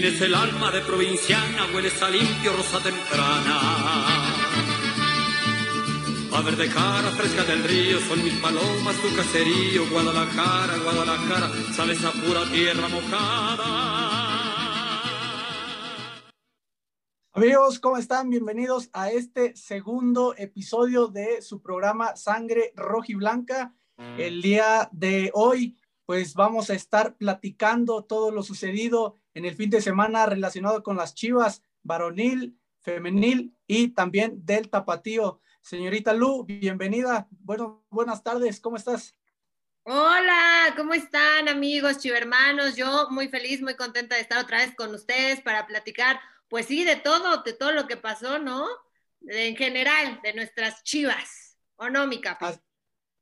Tienes el alma de provinciana, hueles a limpio rosa temprana. A ver de cara fresca del río, son mis palomas tu caserío, Guadalajara, Guadalajara, sales a pura tierra mojada. Amigos, ¿cómo están? Bienvenidos a este segundo episodio de su programa Sangre Roja y Blanca. El día de hoy, pues vamos a estar platicando todo lo sucedido en el fin de semana relacionado con las chivas varonil, femenil y también del tapatío. Señorita Lu, bienvenida. Bueno, buenas tardes, ¿cómo estás? Hola, ¿cómo están amigos chivermanos? Yo muy feliz, muy contenta de estar otra vez con ustedes para platicar pues sí, de todo, de todo lo que pasó, ¿no? en general, de nuestras chivas, ¿o no, mi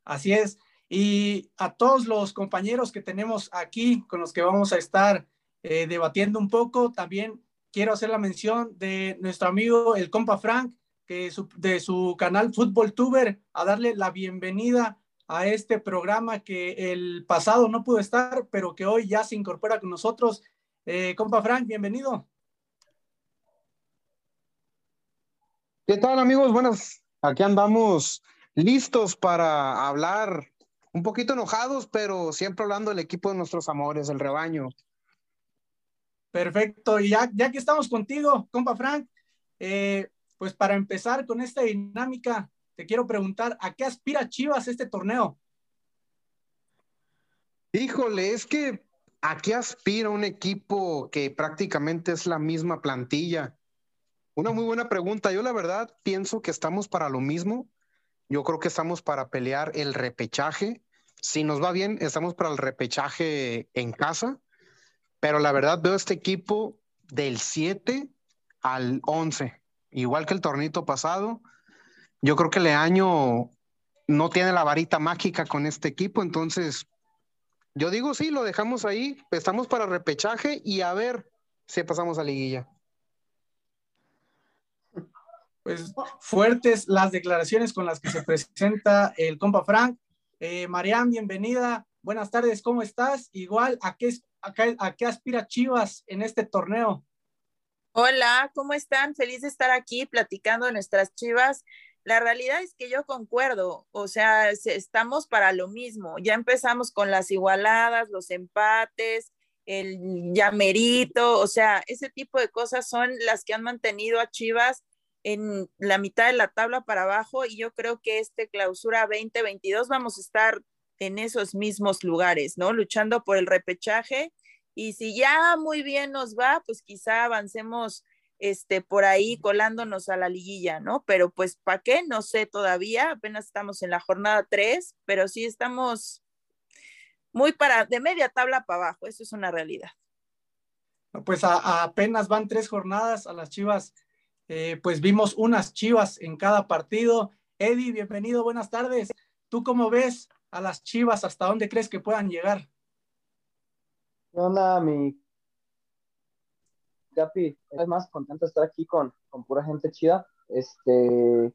Así es. Y a todos los compañeros que tenemos aquí, con los que vamos a estar eh, debatiendo un poco, también quiero hacer la mención de nuestro amigo el compa Frank, que de su canal Fútbol Tuber, a darle la bienvenida a este programa que el pasado no pudo estar, pero que hoy ya se incorpora con nosotros. Eh, compa Frank, bienvenido. ¿Qué tal amigos? Buenas, aquí andamos listos para hablar, un poquito enojados, pero siempre hablando del equipo de nuestros amores, el rebaño. Perfecto, y ya, ya que estamos contigo, compa Frank, eh, pues para empezar con esta dinámica, te quiero preguntar, ¿a qué aspira Chivas este torneo? Híjole, es que ¿a qué aspira un equipo que prácticamente es la misma plantilla? Una muy buena pregunta. Yo la verdad pienso que estamos para lo mismo. Yo creo que estamos para pelear el repechaje. Si nos va bien, estamos para el repechaje en casa. Pero la verdad veo este equipo del 7 al 11, igual que el tornito pasado. Yo creo que año no tiene la varita mágica con este equipo, entonces yo digo sí, lo dejamos ahí, estamos para repechaje y a ver si pasamos a liguilla pues fuertes las declaraciones con las que se presenta el compa Frank. Eh, Mariam, bienvenida. Buenas tardes, ¿cómo estás? Igual, ¿a qué, a, qué aspira Chivas en este torneo? Hola, ¿cómo están? Feliz de estar aquí platicando de nuestras Chivas. La realidad es que yo concuerdo, o sea, estamos para lo mismo. Ya empezamos con las igualadas, los empates, el llamerito, o sea, ese tipo de cosas son las que han mantenido a Chivas en la mitad de la tabla para abajo y yo creo que este clausura 2022 vamos a estar en esos mismos lugares, ¿no? Luchando por el repechaje y si ya muy bien nos va, pues quizá avancemos este por ahí colándonos a la liguilla, ¿no? Pero pues ¿para qué? No sé todavía, apenas estamos en la jornada 3, pero sí estamos muy para de media tabla para abajo, eso es una realidad. Pues apenas van tres jornadas a las Chivas eh, pues vimos unas chivas en cada partido. Eddie, bienvenido, buenas tardes. ¿Tú cómo ves a las chivas? ¿Hasta dónde crees que puedan llegar? Hola, mi Capi, es más contento estar aquí con, con pura gente chida. Este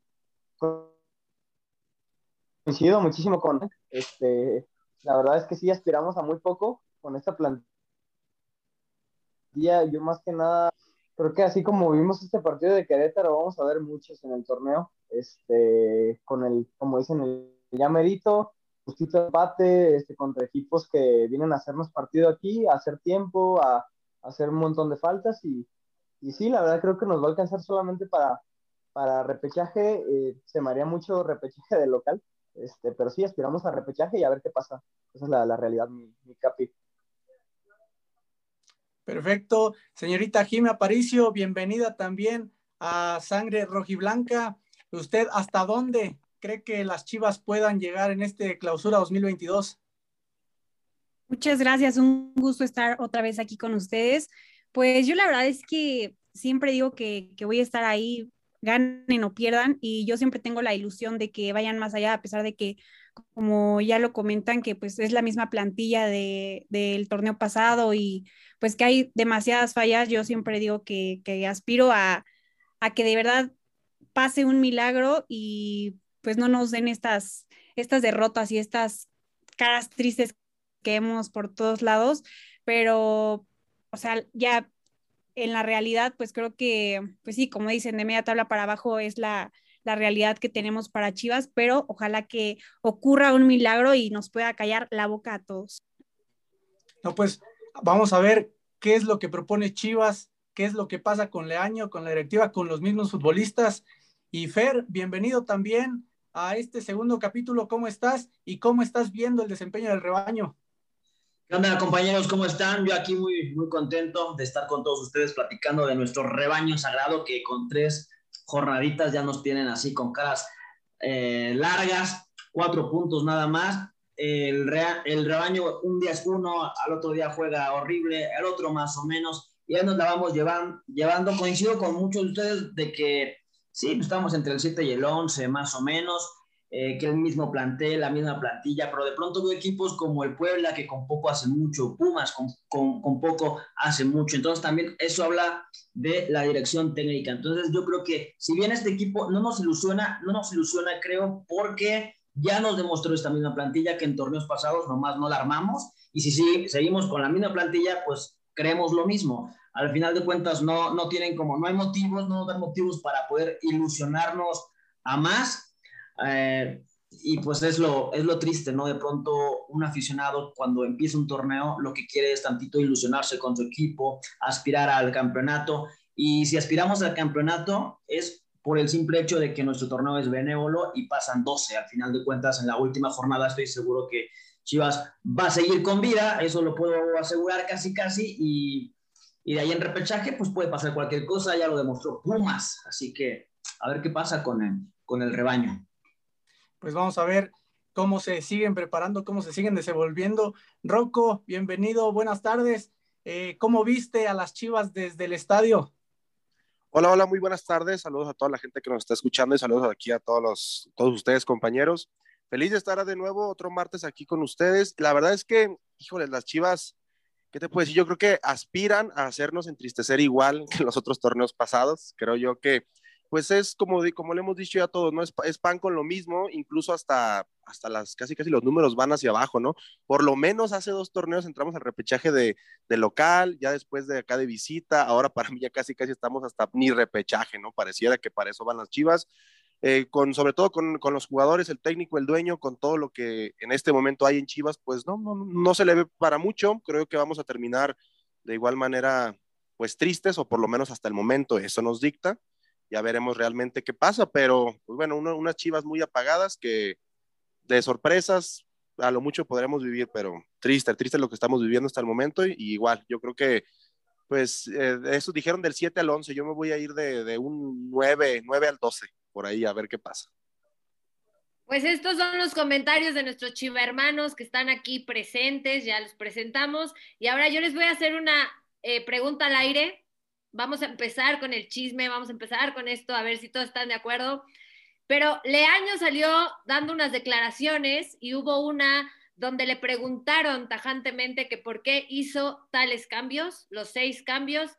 coincido muchísimo con este la verdad es que sí aspiramos a muy poco con esta plantilla. Yo más que nada creo que así como vimos este partido de Querétaro, vamos a ver muchos en el torneo, este, con el, como dicen, el ya justito empate, este, contra equipos que vienen a hacernos partido aquí, a hacer tiempo, a, hacer un montón de faltas y, y, sí, la verdad creo que nos va a alcanzar solamente para, para repechaje, eh, se me haría mucho repechaje de local, este, pero sí, aspiramos a repechaje y a ver qué pasa. Esa es la, la realidad, mi, mi capi. Perfecto. Señorita Jimmy Aparicio, bienvenida también a Sangre Rojiblanca. ¿Usted hasta dónde cree que las Chivas puedan llegar en este clausura 2022? Muchas gracias, un gusto estar otra vez aquí con ustedes. Pues yo la verdad es que siempre digo que, que voy a estar ahí, ganen o pierdan, y yo siempre tengo la ilusión de que vayan más allá, a pesar de que, como ya lo comentan, que pues es la misma plantilla de, del torneo pasado y pues que hay demasiadas fallas, yo siempre digo que, aspiro a, que de verdad pase un milagro y pues no nos den estas, estas derrotas y estas caras tristes que vemos por todos lados, pero, o sea, ya en la realidad, pues creo que, pues sí, como dicen, de media tabla para abajo es la, la realidad que tenemos para Chivas, pero ojalá que ocurra un milagro y nos pueda callar la boca a todos. No, pues vamos a ver qué es lo que propone Chivas, qué es lo que pasa con Leaño, con la directiva, con los mismos futbolistas. Y Fer, bienvenido también a este segundo capítulo. ¿Cómo estás y cómo estás viendo el desempeño del rebaño? ¿Qué onda, compañeros? ¿Cómo están? Yo aquí muy, muy contento de estar con todos ustedes platicando de nuestro rebaño sagrado que con tres jornaditas ya nos tienen así con caras eh, largas, cuatro puntos nada más. El, rebaño un día es uno, al otro día juega horrible, el otro más o menos, y ya nos la vamos llevando. Coincido con muchos de ustedes de que sí, pues estamos entre el 7 y el 11 más o menos eh, que el mismo plantel, la misma plantilla, pero de pronto veo equipos como el Puebla, que con poco hace mucho, Pumas con, con, con, poco hace mucho. Entonces también eso habla de la dirección técnica. Entonces yo creo que si bien este equipo no nos ilusiona, no nos ilusiona creo porque ya nos demostró esta misma plantilla que en torneos pasados nomás no la armamos y si sí, seguimos con la misma plantilla, pues creemos lo mismo. Al final de cuentas no, no tienen como, no hay motivos, no dan motivos para poder ilusionarnos a más eh, y pues es lo, es lo triste, ¿no? De pronto un aficionado cuando empieza un torneo lo que quiere es tantito ilusionarse con su equipo, aspirar al campeonato. Y si aspiramos al campeonato es por el simple hecho de que nuestro torneo es benévolo y pasan 12. Al final de cuentas, en la última jornada estoy seguro que Chivas va a seguir con vida, eso lo puedo asegurar casi casi. Y, y de ahí en repechaje, pues puede pasar cualquier cosa, ya lo demostró Pumas. Así que a ver qué pasa con el, con el rebaño pues vamos a ver cómo se siguen preparando, cómo se siguen desenvolviendo. Rocco, bienvenido, buenas tardes. Eh, ¿Cómo viste a las Chivas desde el estadio? Hola, hola, muy buenas tardes. Saludos a toda la gente que nos está escuchando y saludos aquí a todos, los, todos ustedes, compañeros. Feliz de estar de nuevo otro martes aquí con ustedes. La verdad es que, híjole, las Chivas, ¿qué te puedo decir? Yo creo que aspiran a hacernos entristecer igual que los otros torneos pasados. Creo yo que pues es como, como le hemos dicho ya a todos, ¿no? Es, es, pan con lo mismo, incluso hasta, hasta las, casi casi los números van hacia abajo, ¿no? Por lo menos hace dos torneos entramos al repechaje de, de, local, ya después de acá de visita, ahora para mí ya casi casi estamos hasta ni repechaje, ¿no? Pareciera que para eso van las chivas. Eh, con, sobre todo con, con, los jugadores, el técnico, el dueño, con todo lo que en este momento hay en Chivas, pues no, no, no se le ve para mucho. Creo que vamos a terminar de igual manera, pues tristes, o por lo menos hasta el momento eso nos dicta. Ya veremos realmente qué pasa, pero pues bueno, unas chivas muy apagadas que de sorpresas a lo mucho podremos vivir, pero triste, triste lo que estamos viviendo hasta el momento. Y, igual, yo creo que pues eh, eso dijeron del 7 al 11, yo me voy a ir de, de un 9, 9 al 12, por ahí a ver qué pasa. Pues estos son los comentarios de nuestros chiva hermanos que están aquí presentes, ya los presentamos. Y ahora yo les voy a hacer una eh, pregunta al aire vamos a empezar con el chisme, vamos a empezar con esto, a ver si todos están de acuerdo. Pero Leaño salió dando unas declaraciones y hubo una donde le preguntaron tajantemente que por qué hizo tales cambios, los seis cambios.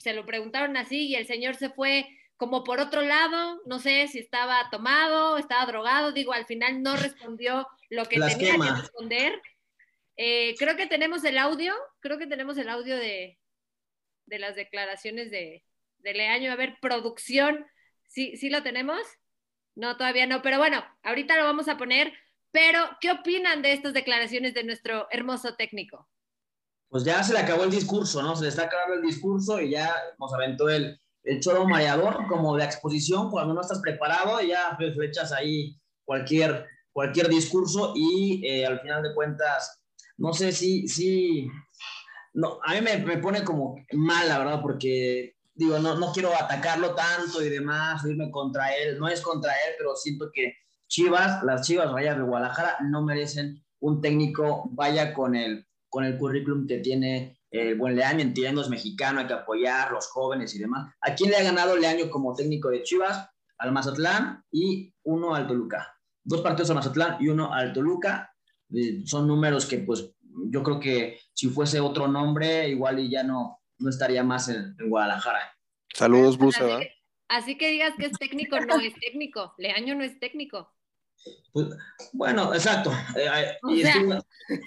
Se lo preguntaron así y el señor se fue como por otro lado, no sé si estaba tomado, estaba drogado, digo, al final no respondió lo que tenía que responder. Eh, creo que tenemos el audio, creo que tenemos el audio de, de las declaraciones de, de Leaño. A ver, producción, ¿sí, ¿sí lo tenemos? No, todavía no, pero bueno, ahorita lo vamos a poner. Pero, ¿qué opinan de estas declaraciones de nuestro hermoso técnico? Pues ya se le acabó el discurso, ¿no? Se le está acabando el discurso y ya nos aventó el, el choro mareador como de exposición cuando no estás preparado ya pues, echas ahí cualquier, cualquier discurso y eh, al final de cuentas, no sé si, si no, a mí me, pone como mal, la verdad, porque digo, no, no quiero atacarlo tanto y demás, irme contra él, no es contra él, pero siento que Chivas, las Chivas vaya de Guadalajara, no merecen un técnico, vaya con el, con el currículum que tiene el buen Leaño, entiendo, es mexicano, hay que apoyar los jóvenes y demás. ¿A quién le ha ganado Leaño como técnico de Chivas? Al Mazatlán y uno al Toluca. Dos partidos al Mazatlán y uno al Toluca. Eh, son números que pues yo creo que si fuese otro nombre, igual y ya no, no estaría más en, Guadalajara. Saludos, Busa. Así que digas que es técnico, no es técnico. Leaño no es técnico. Pues, bueno, exacto. Eh, eh, O y sea, estuvo- Eh,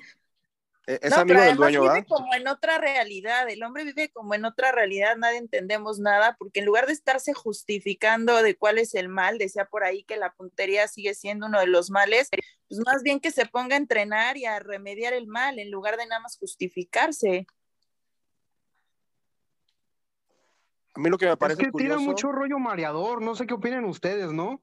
Es No, amigo pero del además dueño, vive como en otra realidad, el hombre vive como en otra realidad, nadie entendemos nada, porque en lugar de estarse justificando de cuál es el mal, decía por ahí que la puntería sigue siendo uno de los males, pues más bien que se ponga a entrenar y a remediar el mal, en lugar de nada más justificarse. A mí lo que me Es parece que tira curioso... mucho rollo mareador, no sé qué opinan ustedes, ¿no?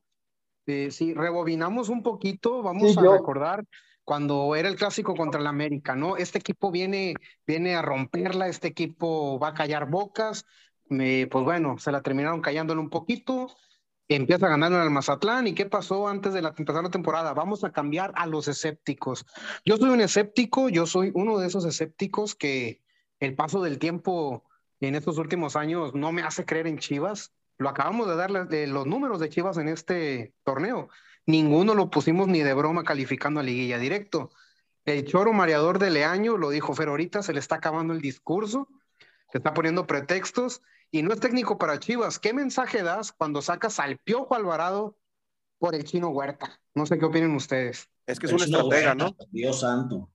Eh, si rebobinamos un poquito, vamos Sí, a yo- recordar cuando era el clásico contra el América, ¿no? Este equipo viene, viene a romperla, este equipo va a callar bocas, me- pues bueno, se la terminaron callándole un poquito, empieza ganando en el Mazatlán, ¿y qué pasó antes de la, empezar la temporada? Vamos a cambiar a los escépticos. Yo soy un escéptico, yo soy uno de esos escépticos que el paso del tiempo en estos últimos años no me hace creer en Chivas. Lo acabamos de dar las- de los números de Chivas en este torneo. Ninguno lo pusimos ni de broma calificando a liguilla directo. El choro mareador de Leaño, lo dijo Fer ahorita, se le está acabando el discurso, se está poniendo pretextos y no es técnico para Chivas. ¿Qué mensaje das cuando sacas al Piojo Alvarado por el chino Huerta? No sé qué opinan ustedes. Es que es un Chino estratega, ¿no? Dios santo.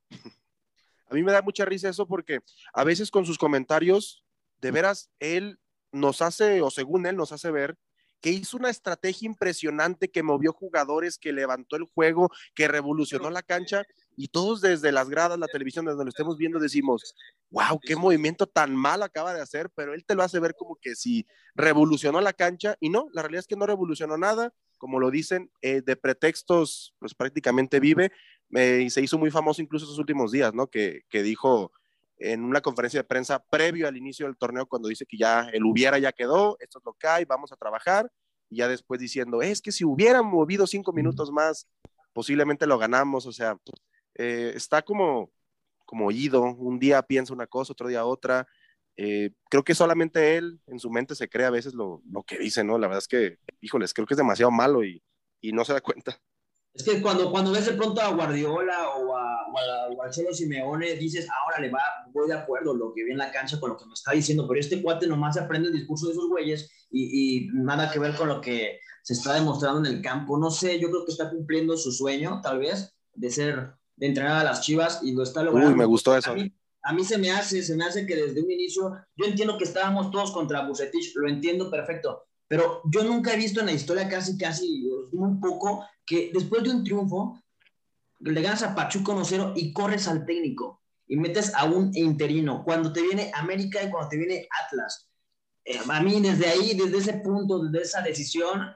A mí me da mucha risa eso porque a veces con sus comentarios, de veras, él nos hace, o según él nos hace ver, que hizo una estrategia impresionante que movió jugadores, que levantó el juego, que revolucionó la cancha y todos desde las gradas, la televisión, donde lo estemos viendo, decimos, wow, qué movimiento tan mal acaba de hacer, pero él te lo hace ver como que si revolucionó la cancha y no, la realidad es que no revolucionó nada, como lo dicen, eh, de pretextos, pues prácticamente vive, eh, y se hizo muy famoso incluso estos últimos días, ¿no? Que, que dijo en una conferencia de prensa previo al inicio del torneo cuando dice que ya el hubiera ya quedó, esto es lo que hay, vamos a trabajar, y ya después diciendo, es que si hubieran movido cinco minutos más, posiblemente lo ganamos, o sea, eh, está como, como ido, un día piensa una cosa, otro día otra, eh, creo que solamente él en su mente se cree a veces lo, lo que dice, ¿no? La verdad es que, híjoles, creo que es demasiado malo y, y no se da cuenta. Es que cuando, cuando ves de pronto a Guardiola o, a, o, a, o Cholo Simeone, dices, ahora le va, voy de acuerdo lo que vi en la cancha con lo que me está diciendo, pero este cuate nomás se aprende el discurso de esos güeyes y, y nada que ver con lo que se está demostrando en el campo. No sé, yo creo que está cumpliendo su sueño, tal vez, de ser, de entrenar a las chivas y lo está logrando. Uy, me gustó eso. A mí, a mí se me hace, se me hace que desde un inicio, yo entiendo que estábamos todos contra Bucetich, lo entiendo perfecto, pero yo nunca he visto en la historia casi, casi, muy poco, que después de un triunfo, le ganas a Pachuca 1-0 y corres al técnico y metes a un interino, cuando te viene América y cuando te viene Atlas. Eh, a mí desde ahí, desde ese punto, desde esa decisión,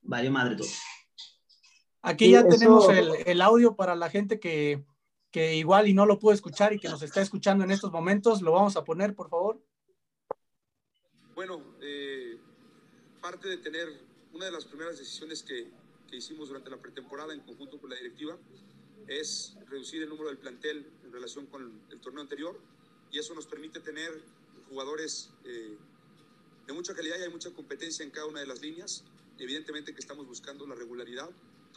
valió madre todo. Aquí Sí, ya eso- tenemos el, el audio para la gente que, que igual y no lo pudo escuchar y que nos está escuchando en estos momentos. Lo vamos a poner, por favor. Bueno, eh, parte de tener una de las primeras decisiones que, que hicimos durante la pretemporada en conjunto con la directiva es reducir el número del plantel en relación con el torneo anterior y eso nos permite tener jugadores eh, de mucha calidad y hay mucha competencia en cada una de las líneas. Evidentemente que estamos buscando la regularidad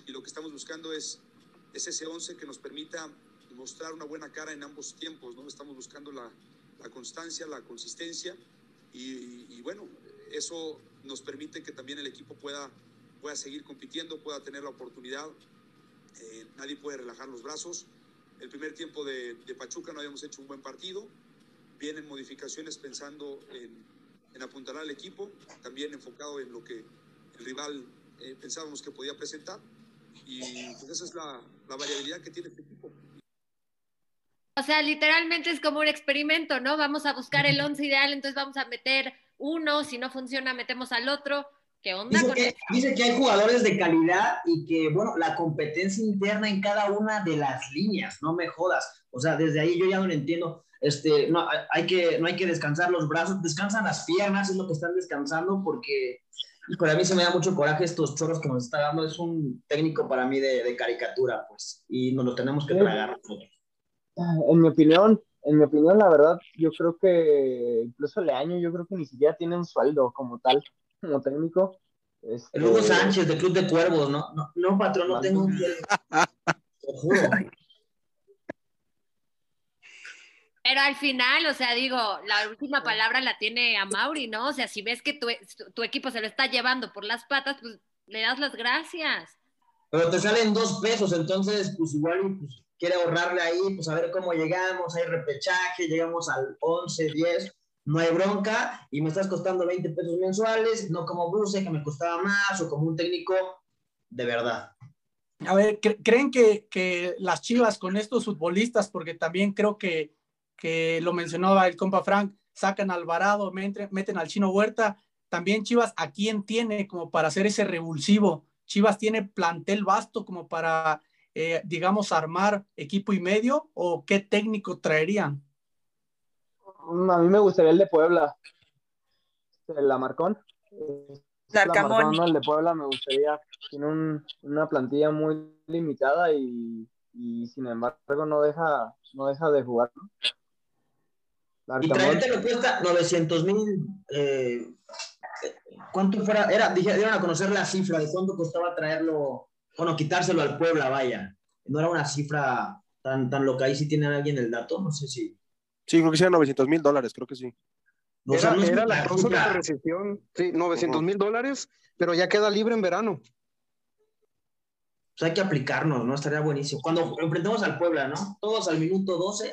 y lo que estamos buscando es, es ese 11 que nos permita mostrar una buena cara en ambos tiempos, ¿no? Estamos buscando la, la constancia, la consistencia y, y, bueno, eso nos permite que también el equipo pueda, pueda seguir compitiendo, pueda tener la oportunidad. Eh, nadie puede relajar los brazos. El primer tiempo de, de, Pachuca no habíamos hecho un buen partido. Vienen modificaciones pensando en, en apuntalar al equipo, también enfocado en lo que el rival eh, pensábamos que podía presentar. Y pues esa es la, la variabilidad que tiene este equipo. O sea, literalmente es como un experimento, ¿no? Vamos a buscar el once ideal, entonces vamos a meter uno, si no funciona, metemos al otro. ¿Qué onda dice con que, esto? dice que hay jugadores de calidad y que, bueno, la competencia interna en cada una de las líneas, no me jodas. O sea, desde ahí yo ya no lo entiendo. Este, no, hay que, no hay que descansar los brazos, descansan las piernas, es lo que están descansando, porque para mí se me da mucho coraje estos chorros que nos está dando. Es un técnico para mí de, de caricatura, pues, y nos lo tenemos que tragar nosotros. En mi opinión, en mi opinión, la verdad, yo creo que incluso Leaño, yo creo que ni siquiera tiene un sueldo como tal, como técnico. Este... El Hugo Sánchez de Club de Cuervos, no, no, no patrón, no tengo un sueldo. Te juro. Pero Pero al final, o sea, digo, la última palabra la tiene a Mauri, ¿no? O sea, si ves que tu, tu equipo se lo está llevando por las patas, pues le das las gracias. Pero te salen dos pesos, entonces, pues igual pues, quiere ahorrarle ahí, pues a ver cómo llegamos, hay repechaje, llegamos al 11, 10, no hay bronca, y me estás costando 20 pesos mensuales, no como Bruce, que me costaba más, o como un técnico de verdad. A ver, ¿creen que, que, las Chivas con estos futbolistas, porque también creo que, que lo mencionaba el compa Frank, sacan al Alvarado, meten al Chino Huerta, también Chivas, ¿a quién tiene como para hacer ese revulsivo? Chivas tiene plantel vasto como para, eh, digamos, armar equipo y medio, o qué técnico traerían? A mí me gustaría el de Puebla, el Amarcón. Larcamón. El de Puebla me gustaría, tiene una plantilla muy limitada y, sin embargo no deja, no deja de jugar. ¿no? Y traerte le cuesta 900 mil. Eh, ¿Cuánto fuera? Era, dieron a conocer la cifra de cuánto costaba traerlo, bueno, quitárselo al Puebla, vaya. No era una cifra tan, tan loca. Ahí si tienen alguien el dato, no sé si. Sí, creo que sean 900 mil dólares, creo que sí. No, era, no era la causa de la recesión, sí, 900 mil dólares, pero ya queda libre en verano. Pues hay que aplicarnos, ¿no? Estaría buenísimo. Cuando enfrentemos al Puebla, ¿no? Todos al minuto 12.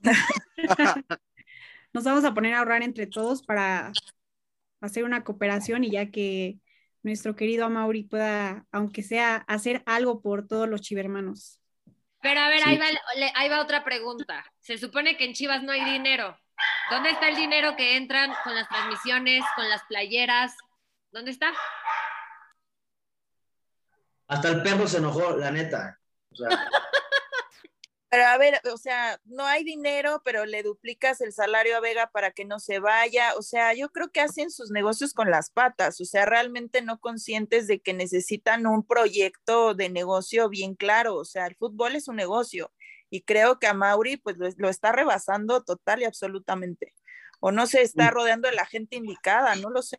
Nos vamos a poner a ahorrar entre todos para hacer una cooperación y ya que nuestro querido Amauri pueda, aunque sea, hacer algo por todos los chivermanos. Pero a ver, ahí, va, ahí va otra pregunta. Se supone que en Chivas no hay dinero. ¿Dónde está el dinero que entran con las transmisiones, con las playeras? ¿Dónde está? Hasta el perro se enojó, la neta. Pero a ver, o sea, no hay dinero, pero le duplicas el salario a Vega para que no se vaya. O sea, yo creo que hacen sus negocios con las patas, o sea, realmente no conscientes de que necesitan un proyecto de negocio bien claro. O sea, el fútbol es un negocio y creo que a Mauri pues lo, está rebasando total y absolutamente. O no se está mm. rodeando de la gente indicada, no lo sé.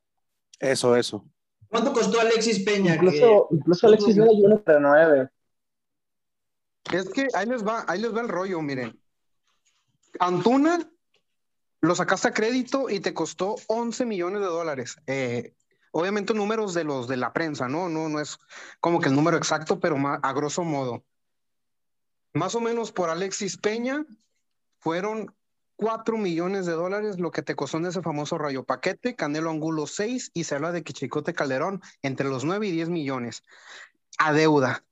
Eso, eso. ¿Cuánto costó Alexis Peña? Incluso, incluso Alexis Peña yo para nueve. Es que ahí les va, ahí les va el rollo, miren. Antuna lo sacaste a crédito y te costó 11 millones de dólares. Eh, obviamente números de los de la prensa, ¿no? No, no es como que el número exacto, pero a grosso modo. Más o menos por Alexis Peña fueron 4 millones de dólares lo que te costó en ese famoso rayo paquete, Canelo Angulo 6 y se habla de que Chicote Calderón entre los 9 y 10 millones a deuda.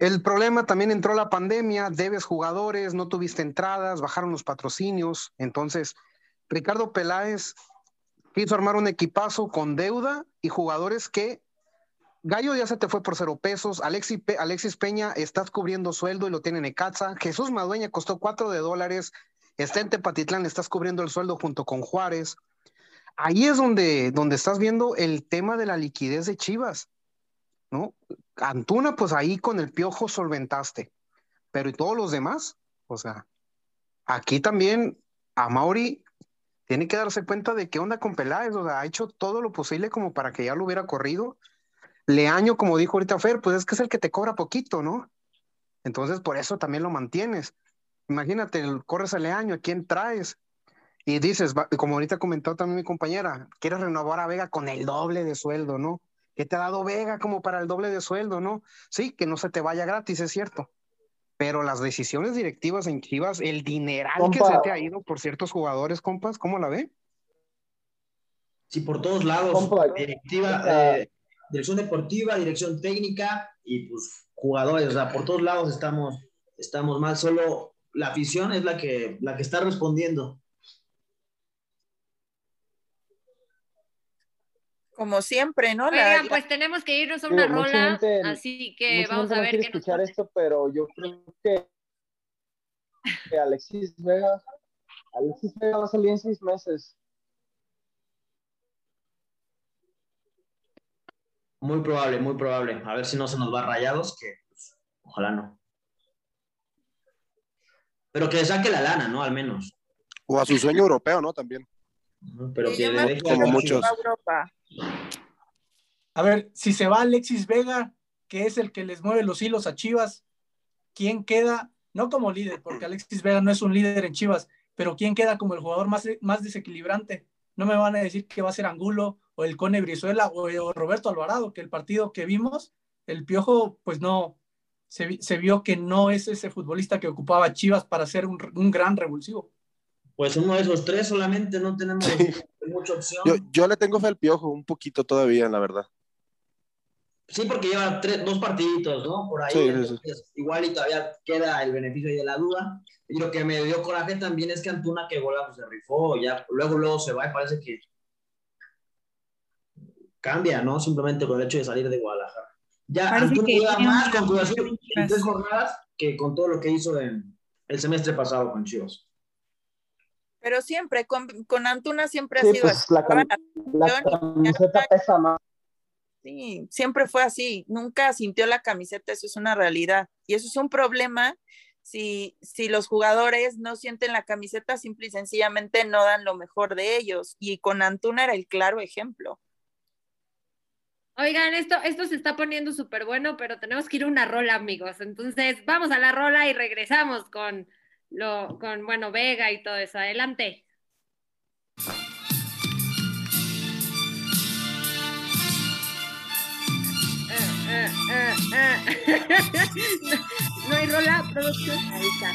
El problema también entró la pandemia, debes jugadores, no tuviste entradas, bajaron los patrocinios. Entonces, Ricardo Peláez quiso armar un equipazo con deuda y jugadores que Gallo ya se te fue por cero pesos. Alexis, Peña estás cubriendo sueldo y lo tienen en. Jesús Madueña costó cuatro de dólares. Está en Tepatitlán, estás cubriendo el sueldo junto con Juárez. Ahí es donde, donde estás viendo el tema de la liquidez de Chivas. ¿No? Antuna, pues ahí con el piojo solventaste, pero ¿y todos los demás? O sea, aquí también a Mauri tiene que darse cuenta de qué onda con Peláez, o sea, ha hecho todo lo posible como para que ya lo hubiera corrido. Leaño, como dijo ahorita Fer, pues es que es el que te cobra poquito, ¿no? Entonces, por eso también lo mantienes. Imagínate, corres a Leaño, ¿a quién traes? Y dices, como ahorita comentó también mi compañera, quieres renovar a Vega con el doble de sueldo, ¿no? Que te ha dado Vega como para el doble de sueldo, ¿no? Sí, que no se te vaya gratis, es cierto. Pero las decisiones directivas en Chivas, el dineral que se te ha ido por ciertos jugadores, compas, ¿cómo la ve? Sí, por todos lados. directiva, eh, dirección deportiva, dirección técnica y pues jugadores. O sea, por todos lados estamos, estamos mal. Solo la afición es la que, la que está respondiendo. Como siempre, ¿no? Oigan, pues tenemos que irnos a una rola, así que vamos a ver. qué escuchar esto, pero yo creo que, que, Alexis Vega, Alexis Vega va a salir en seis meses. Muy probable, muy probable. A ver si no se nos va rayados, que pues, ojalá no. Pero que saque la lana, ¿no? Al menos. O a su sueño europeo, ¿no? También. Pero que le como muchos. A ver, si se va Alexis Vega, que es el que les mueve los hilos a Chivas, ¿quién queda? No como líder, porque Alexis Vega no es un líder en Chivas, pero ¿quién queda como el jugador más, más desequilibrante? No me van a decir que va a ser Angulo o el Cone Brizuela o, Roberto Alvarado, que el partido que vimos, el Piojo, pues no, se, vio que no es ese futbolista que ocupaba Chivas para ser un, gran revulsivo. Pues uno de esos tres solamente no tenemos mucha opción. Yo, le tengo fe al Piojo, un poquito todavía, la verdad. Sí, porque lleva tres, dos partiditos, ¿no? Por ahí. igual y todavía queda el beneficio de la duda. Y lo que me dio coraje también es que Antuna que gola pues, se rifó, ya luego luego se va y parece que cambia, ¿no? Simplemente con el hecho de salir de Guadalajara. Ya Antuna lleva más con Cruz en tres jornadas que con todo lo que hizo en el semestre pasado con Chivas. Pero siempre, con, con Antuna siempre ha sido pues, así. La, la camiseta pesa más. Sí, siempre fue así, nunca sintió la camiseta, eso es una realidad. Y eso es un problema si, si los jugadores no sienten la camiseta, simple y sencillamente no dan lo mejor de ellos. Y con Antuna era el claro ejemplo. Oigan, esto, esto se está poniendo súper bueno, pero tenemos que ir a una rola, amigos. Entonces, vamos a la rola y regresamos con lo, con, bueno, Vega y todo eso. Adelante. no, hay rola, producción. Ahí está.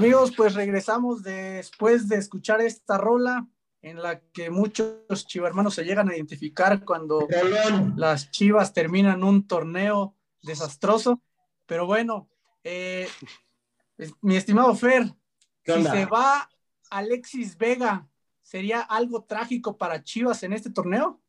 Amigos, pues regresamos después de escuchar esta rola en la que muchos chivermanos se llegan a identificar cuando las chivas terminan un torneo desastroso. Pero bueno, eh, mi estimado Fer, si se va Alexis Vega, ¿sería algo trágico para Chivas en este torneo?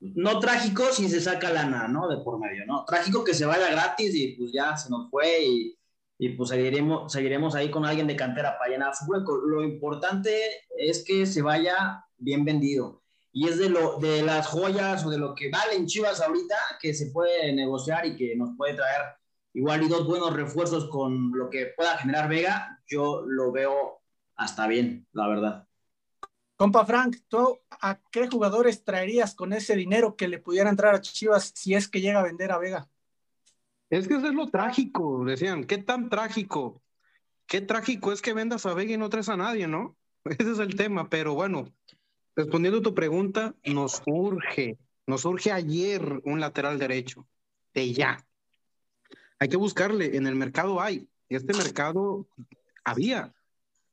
No trágico si se saca lana, ¿no? De por medio, ¿no? Trágico que se vaya gratis y pues ya se nos fue y y pues seguiremos, seguiremos ahí con alguien de cantera para llenar su hueco. Lo importante es que se vaya bien vendido. Y es de, lo, de las joyas o de lo que valen Chivas ahorita que se puede negociar y que nos puede traer igual y dos buenos refuerzos con lo que pueda generar Vega. Yo lo veo hasta bien, la verdad. Compa Frank, ¿tú a qué jugadores traerías con ese dinero que le pudiera entrar a Chivas si es que llega a vender a Vega? Es que eso es lo trágico, decían, ¿qué tan trágico? Qué trágico es que vendas a Vega y no traes a nadie, ¿no? Ese es el tema, pero bueno, respondiendo a tu pregunta, nos urge, nos urge ayer un lateral derecho, de ya. Hay que buscarle, en el mercado hay, este mercado había,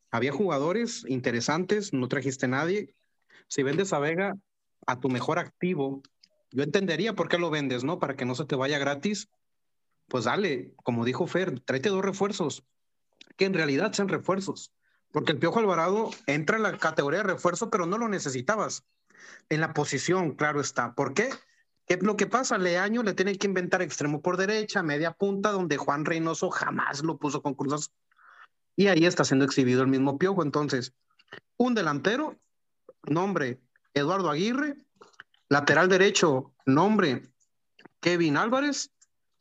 había jugadores interesantes, no trajiste a nadie. Si vendes a Vega, a tu mejor activo, yo entendería por qué lo vendes, ¿no? Para que no se te vaya gratis pues dale, como dijo Fer, tráete dos refuerzos, que en realidad sean refuerzos, porque el Piojo Alvarado entra en la categoría de refuerzo, pero no lo necesitabas. En la posición, claro está. ¿Por qué? ¿Qué es lo que pasa? Leaño le tiene que inventar extremo por derecha, media punta, donde Juan Reynoso jamás lo puso con cruzas. Y ahí está siendo exhibido el mismo Piojo. Entonces, un delantero, nombre Eduardo Aguirre, lateral derecho, nombre Kevin Álvarez,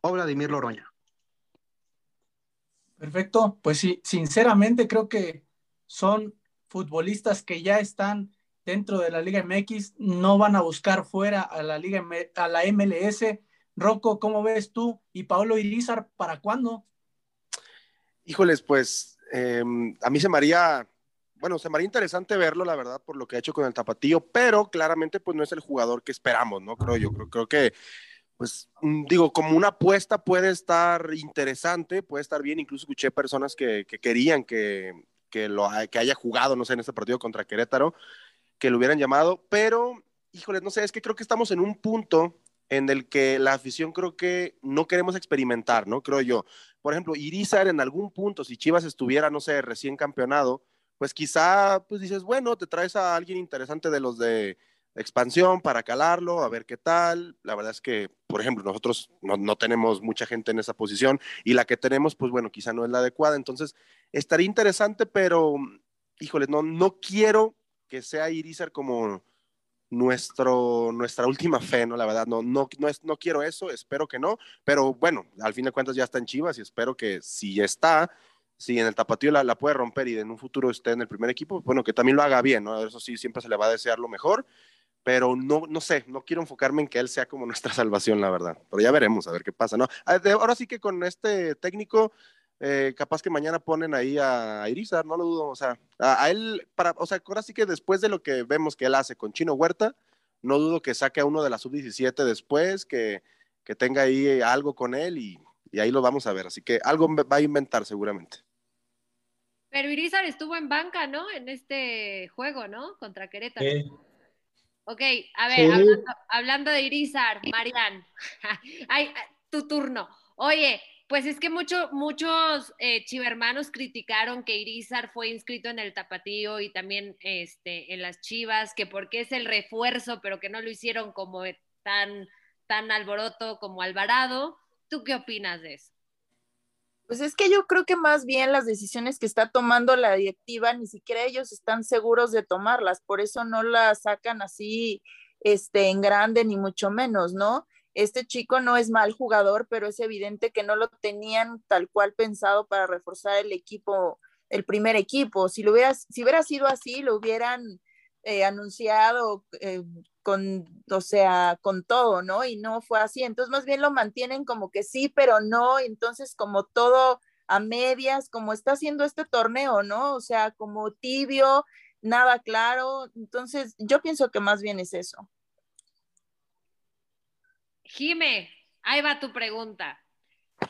o Vladimir Loroña. Perfecto, pues sí, sinceramente creo que son futbolistas que ya están dentro de la Liga MX, no van a buscar fuera a la Liga a la MLS. Rocco, ¿cómo ves tú? ¿Y Paolo Irizar para cuándo? Híjoles, pues em, a mí se me haría, bueno, se me haría interesante verlo, la verdad, por lo que ha hecho con el Tapatío, pero claramente pues no es el jugador que esperamos, ¿no? Creo yo, creo, creo que pues mm, digo, como una apuesta puede estar interesante, puede estar bien, incluso escuché personas que, querían que, lo, que haya jugado, no sé, en este partido contra Querétaro, que lo hubieran llamado, pero, híjole, no sé, es que creo que estamos en un punto en el que la afición creo que no queremos experimentar, ¿no? Creo yo. Por ejemplo, Irizar en algún punto, si Chivas estuviera, no sé, recién campeonado, pues quizá, pues dices, bueno, te traes a alguien interesante de los de expansión para calarlo, a ver qué tal. La verdad es que, por ejemplo, nosotros no, tenemos mucha gente en esa posición y la que tenemos, pues bueno, quizá no es la adecuada. Entonces, estaría interesante, pero, híjole, no, no quiero que sea Irizar como nuestro, nuestra última fe, ¿no? La verdad, no, no, no, es, no quiero eso, espero que no, pero bueno, al fin de cuentas ya está en Chivas y espero que si está, si en el tapatío la, la, puede romper y en un futuro esté en el primer equipo, bueno, que también lo haga bien, ¿no? Eso sí, siempre se le va a desear lo mejor pero no, no sé, no quiero enfocarme en que él sea como nuestra salvación, la verdad. Pero ya veremos, a ver qué pasa, ¿no? Ah, ahora sí que con este técnico, eh, capaz que mañana ponen ahí a Irizar, no lo dudo, o sea, a, él, para, o sea, ahora sí que después de lo que vemos que él hace con Chino Huerta, no dudo que saque a uno de la sub-17 después, que, que, tenga ahí algo con él y, y, ahí lo vamos a ver. Así que algo va a inventar seguramente. Pero Irizar estuvo en banca, ¿no? En este juego, ¿no? Contra Querétaro. Ok, a ver, hablando, de Irizar, Marian, Ay, tu turno. Oye, pues es que mucho, muchos eh, chivermanos criticaron que Irizar fue inscrito en el Tapatío y también este, en las Chivas, que porque es el refuerzo, pero que no lo hicieron como tan, tan alboroto como Alvarado. ¿Tú qué opinas de eso? Pues es que yo creo que más bien las decisiones que está tomando la directiva, ni siquiera ellos están seguros de tomarlas, por eso no las sacan así este, en grande, ni mucho menos, ¿no? Este chico no es mal jugador, pero es evidente que no lo tenían tal cual pensado para reforzar el equipo, el primer equipo. Si, lo hubiera, si hubiera sido así, lo hubieran eh, anunciado eh, con, o sea, con todo, ¿no? Y no fue así. Entonces, más bien lo mantienen como que sí, pero no. Entonces, como todo a medias, como está haciendo este torneo, ¿no? O sea, como tibio, nada claro. Entonces, yo pienso que más bien es eso. Jime, ahí va tu pregunta.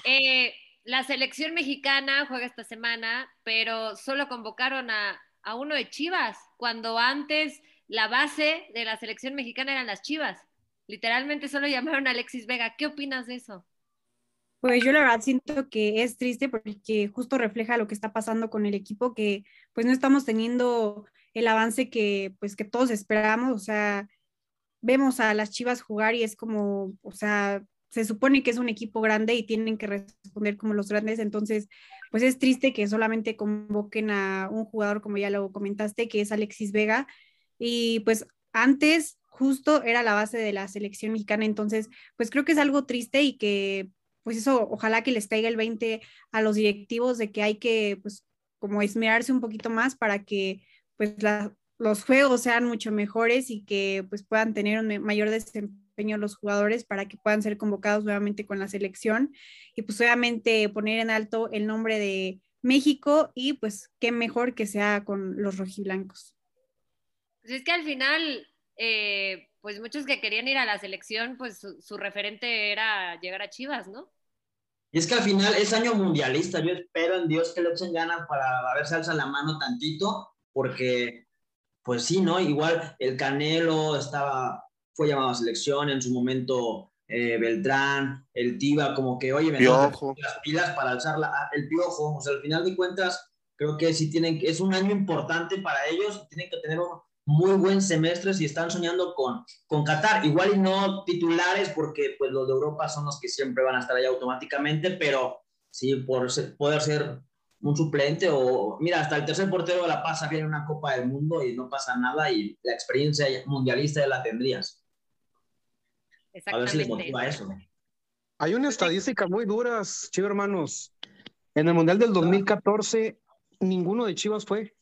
Eh, la selección mexicana juega esta semana, pero solo convocaron a, a uno de Chivas, cuando antes la base de la selección mexicana eran las Chivas. Literalmente solo llamaron a Alexis Vega. ¿Qué opinas de eso? Pues yo la verdad siento que es triste porque justo refleja lo que está pasando con el equipo, que pues no estamos teniendo el avance que pues que todos esperamos, o sea, vemos a las Chivas jugar y es como, o sea, se supone que es un equipo grande y tienen que responder como los grandes, entonces pues es triste que solamente convoquen a un jugador como ya lo comentaste, que es Alexis Vega y pues antes justo era la base de la selección mexicana, entonces pues creo que es algo triste y que pues eso, ojalá que les caiga el 20 a los directivos de que hay que, pues, como esmerarse un poquito más para que, pues, los juegos sean mucho mejores y que, pues, puedan tener un mayor desempeño los jugadores para que puedan ser convocados nuevamente con la selección y, pues, obviamente poner en alto el nombre de México y, pues, qué mejor que sea con los rojiblancos. Pues es que al final, eh, pues muchos que querían ir a la selección, pues su, referente era llegar a Chivas, ¿no? Y es que al final es año mundialista. Yo espero en Dios que le echen ganas para ver si alza la mano tantito, porque, pues sí, ¿no? Igual el Canelo estaba, fue llamado a selección en su momento. Eh, Beltrán, el Tiba, como que, oye, me las pilas para alzar la, el piojo. O sea, al final de cuentas, creo que sí tienen, es un año importante para ellos, tienen que tener un, muy buen semestre si están soñando con, con Qatar. Igual y no titulares porque pues los de Europa son los que siempre van a estar ahí automáticamente, pero sí por poder ser un suplente o mira, hasta el tercer portero de La Paz viene una Copa del Mundo y no pasa nada y la experiencia mundialista ya la tendrías. A ver si les motiva eso. Hay una estadística muy duras, chivos hermanos. En el Mundial del 2014, ninguno de Chivas fue.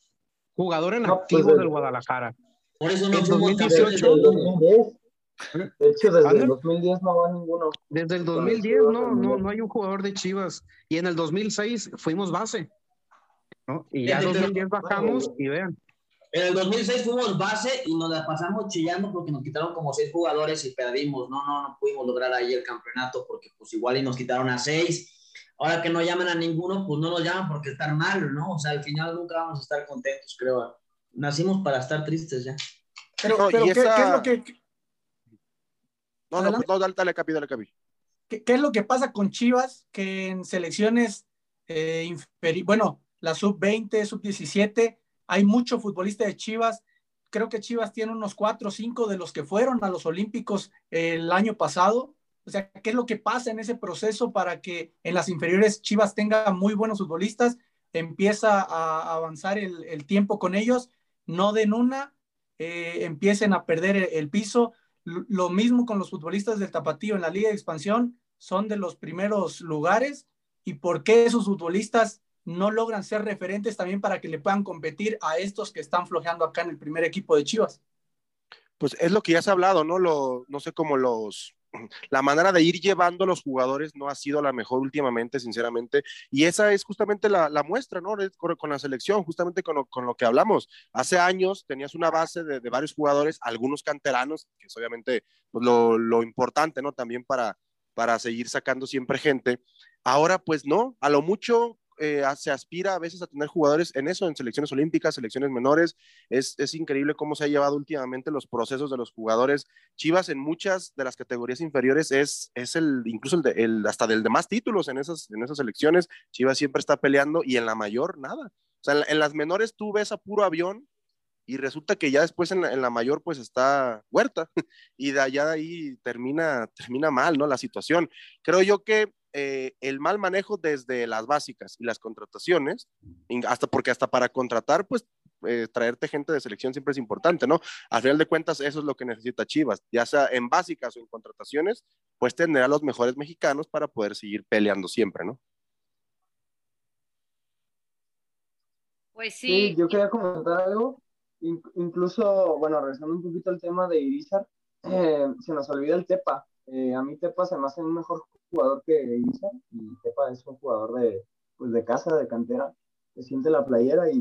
Jugador en pues, activo del Guadalajara. Por eso no en 2018. De hecho, desde el 2010 no va ninguno. Desde el 2010 no, no, no hay un jugador de Chivas. Y en el 2006 fuimos base. ¿no? Y ya en el 2010 bajamos y vean. En el 2006 fuimos base y nos la pasamos chillando porque nos quitaron como seis jugadores y perdimos. No, no, no pudimos lograr ahí el campeonato porque pues igual y nos quitaron a seis ahora que no llaman a ninguno, pues no nos llaman porque están mal, ¿no? O sea, al final nunca vamos a estar contentos, creo. Nacimos para estar tristes ya. Pero, ¿qué, es lo que...? No, no, no, dale, dale, Capi, dale, Capi. ¿Qué, es lo que pasa con Chivas? Que en selecciones, eh, bueno, la sub-20, sub-17, hay mucho futbolista de Chivas. Creo que Chivas tiene unos cuatro o cinco de los que fueron a los Olímpicos el año pasado o sea, ¿qué es lo que pasa en ese proceso para que en las inferiores Chivas tenga muy buenos futbolistas, empieza a avanzar el, tiempo con ellos, no den una, eh, empiecen a perder el, piso? Lo mismo con los futbolistas del Tapatío en la Liga de Expansión, son de los primeros lugares. ¿Y por qué esos futbolistas no logran ser referentes también para que le puedan competir a estos que están flojeando acá en el primer equipo de Chivas? Pues es lo que ya se ha hablado, ¿no? Lo, no sé cómo los, la manera de ir llevando los jugadores no ha sido la mejor últimamente, sinceramente, y esa es justamente la, muestra, ¿no? Con, la selección, justamente con lo, que hablamos. Hace años tenías una base de, varios jugadores, algunos canteranos, que es obviamente pues, lo, importante, ¿no? También para, para seguir sacando siempre gente. Ahora, pues no, a lo mucho eh, se aspira a veces a tener jugadores en eso, en selecciones olímpicas, selecciones menores. Es, es, increíble cómo se ha llevado últimamente los procesos de los jugadores. Chivas en muchas de las categorías inferiores es, es el, incluso el, de, el hasta del de más títulos en esas, en esas selecciones. Chivas siempre está peleando y en la mayor nada. O sea, en, las menores tú ves a puro avión y resulta que ya después en la, mayor pues está Huerta y de allá de ahí termina, termina mal, ¿no? La situación. Creo yo que eh, el mal manejo desde las básicas y las contrataciones, hasta porque hasta para contratar, pues eh, traerte gente de selección siempre es importante, ¿no? Al final de cuentas, eso es lo que necesita Chivas, ya sea en básicas o en contrataciones, pues tener a los mejores mexicanos para poder seguir peleando siempre, ¿no? Pues sí. yo quería comentar algo, incluso, bueno, regresando un poquito al tema de Irizar, eh, se nos olvida el Tepa. A mí Tepa se me hace un mejor jugador que Isa, y Tepa es un jugador de, pues de casa, de cantera, que siente la playera y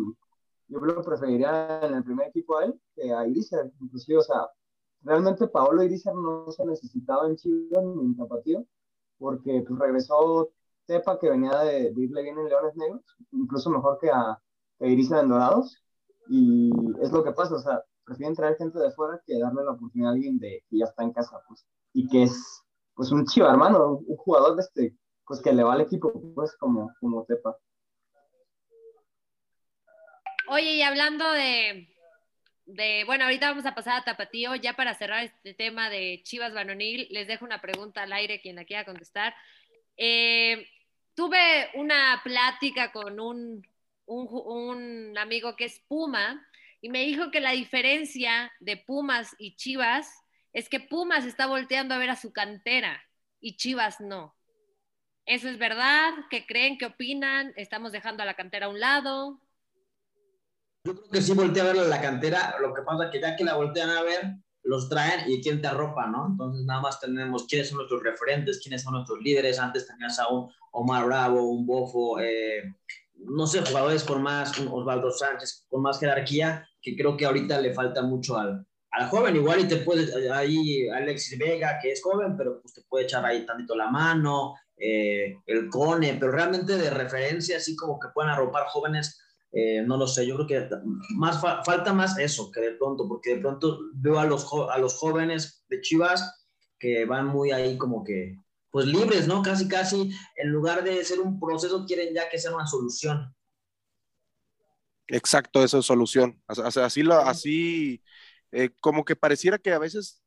yo lo preferiría en el primer equipo a él que a Irizar, inclusive, o sea, realmente Paolo Irizar no se necesitaba en Chile ni en Tapatío, porque pues regresó Tepa que venía de, de irle bien en Leones Negros, incluso mejor que a, que Irisa en Dorados. Y es lo que pasa, o sea, prefieren traer gente de fuera que darle la oportunidad a alguien de, que ya está en casa, pues, y que es, pues, un chivo hermano, un, un jugador de este, pues, que le va al equipo, pues, como, como Tepa. Oye, y hablando de, de, bueno, ahorita vamos a pasar a Tapatío, ya para cerrar este tema de Chivas Banonil, les dejo una pregunta al aire, quien la quiera contestar. Eh, tuve una plática con un, un, un amigo que es Puma y me dijo que la diferencia de Pumas y Chivas es que Pumas está volteando a ver a su cantera y Chivas no. ¿Eso es verdad? ¿Qué creen? ¿Qué opinan? ¿Estamos dejando a la cantera a un lado? Yo creo que sí voltea a ver la cantera, lo que pasa es que ya que la voltean a ver, los traen y quién te arropa, ¿no? Entonces nada más tenemos quiénes son nuestros referentes, quiénes son nuestros líderes. Antes tenías a un Omar Bravo, un Bofo, eh, no sé, jugadores con más, Osvaldo Sánchez, con más jerarquía, que creo que ahorita le falta mucho al, al joven. Igual y te puede, ahí Alexis Vega, que es joven, pero pues te puede echar ahí tantito la mano, eh, el Cone, pero realmente de referencia, así como que puedan arropar jóvenes, eh, no lo sé, yo creo que más fa falta más eso que de pronto, porque de pronto veo a los, a los jóvenes de Chivas que van muy ahí como que, pues libres, ¿no? Casi, casi, en lugar de ser un proceso, quieren ya que sea una solución. Exacto, eso es solución. Así, así, lo, así eh, como que pareciera que a veces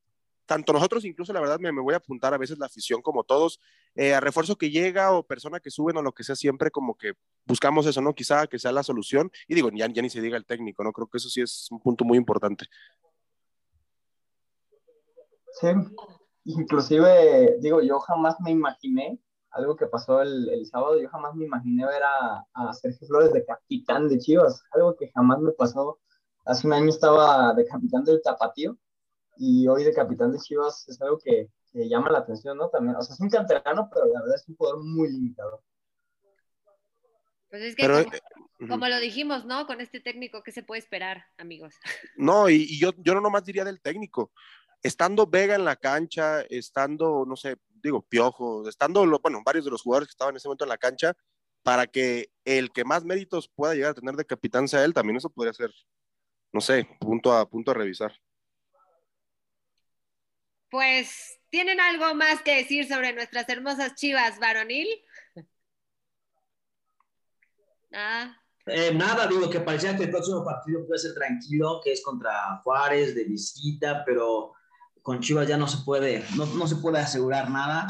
tanto nosotros, incluso la verdad, me, me, voy a apuntar a veces la afición, como todos, eh, a refuerzo que llega o persona que suben o lo que sea, siempre como que buscamos eso, ¿no? Quizá que sea la solución. Y digo, ya, ya ni se diga el técnico, ¿no? Creo que eso sí es un punto muy importante. Sí, inclusive, digo, yo jamás me imaginé algo que pasó el, el sábado, yo jamás me imaginé ver a, a Sergio Flores de capitán de Chivas, algo que jamás me pasó. Hace un año estaba de capitán del Tapatío y hoy de capitán de Chivas es algo que, que, llama la atención, ¿no? También, o sea, es un canterano, pero la verdad es un jugador muy limitado. Pues es que pero, como, eh, como, lo dijimos, ¿no? Con este técnico, ¿qué se puede esperar, amigos? No, y, y yo, yo no nomás diría del técnico. Estando Vega en la cancha, estando, no sé, digo, Piojo, estando, bueno, varios de los jugadores que estaban en ese momento en la cancha, para que el que más méritos pueda llegar a tener de capitán sea él, también eso podría ser, no sé, punto a, punto a revisar. Pues, ¿tienen algo más que decir sobre nuestras hermosas chivas varonil? Ah. Eh, nada, digo que parecía que el próximo partido puede ser tranquilo, que es contra Juárez de visita, pero con Chivas ya no se puede, no, no se puede asegurar nada.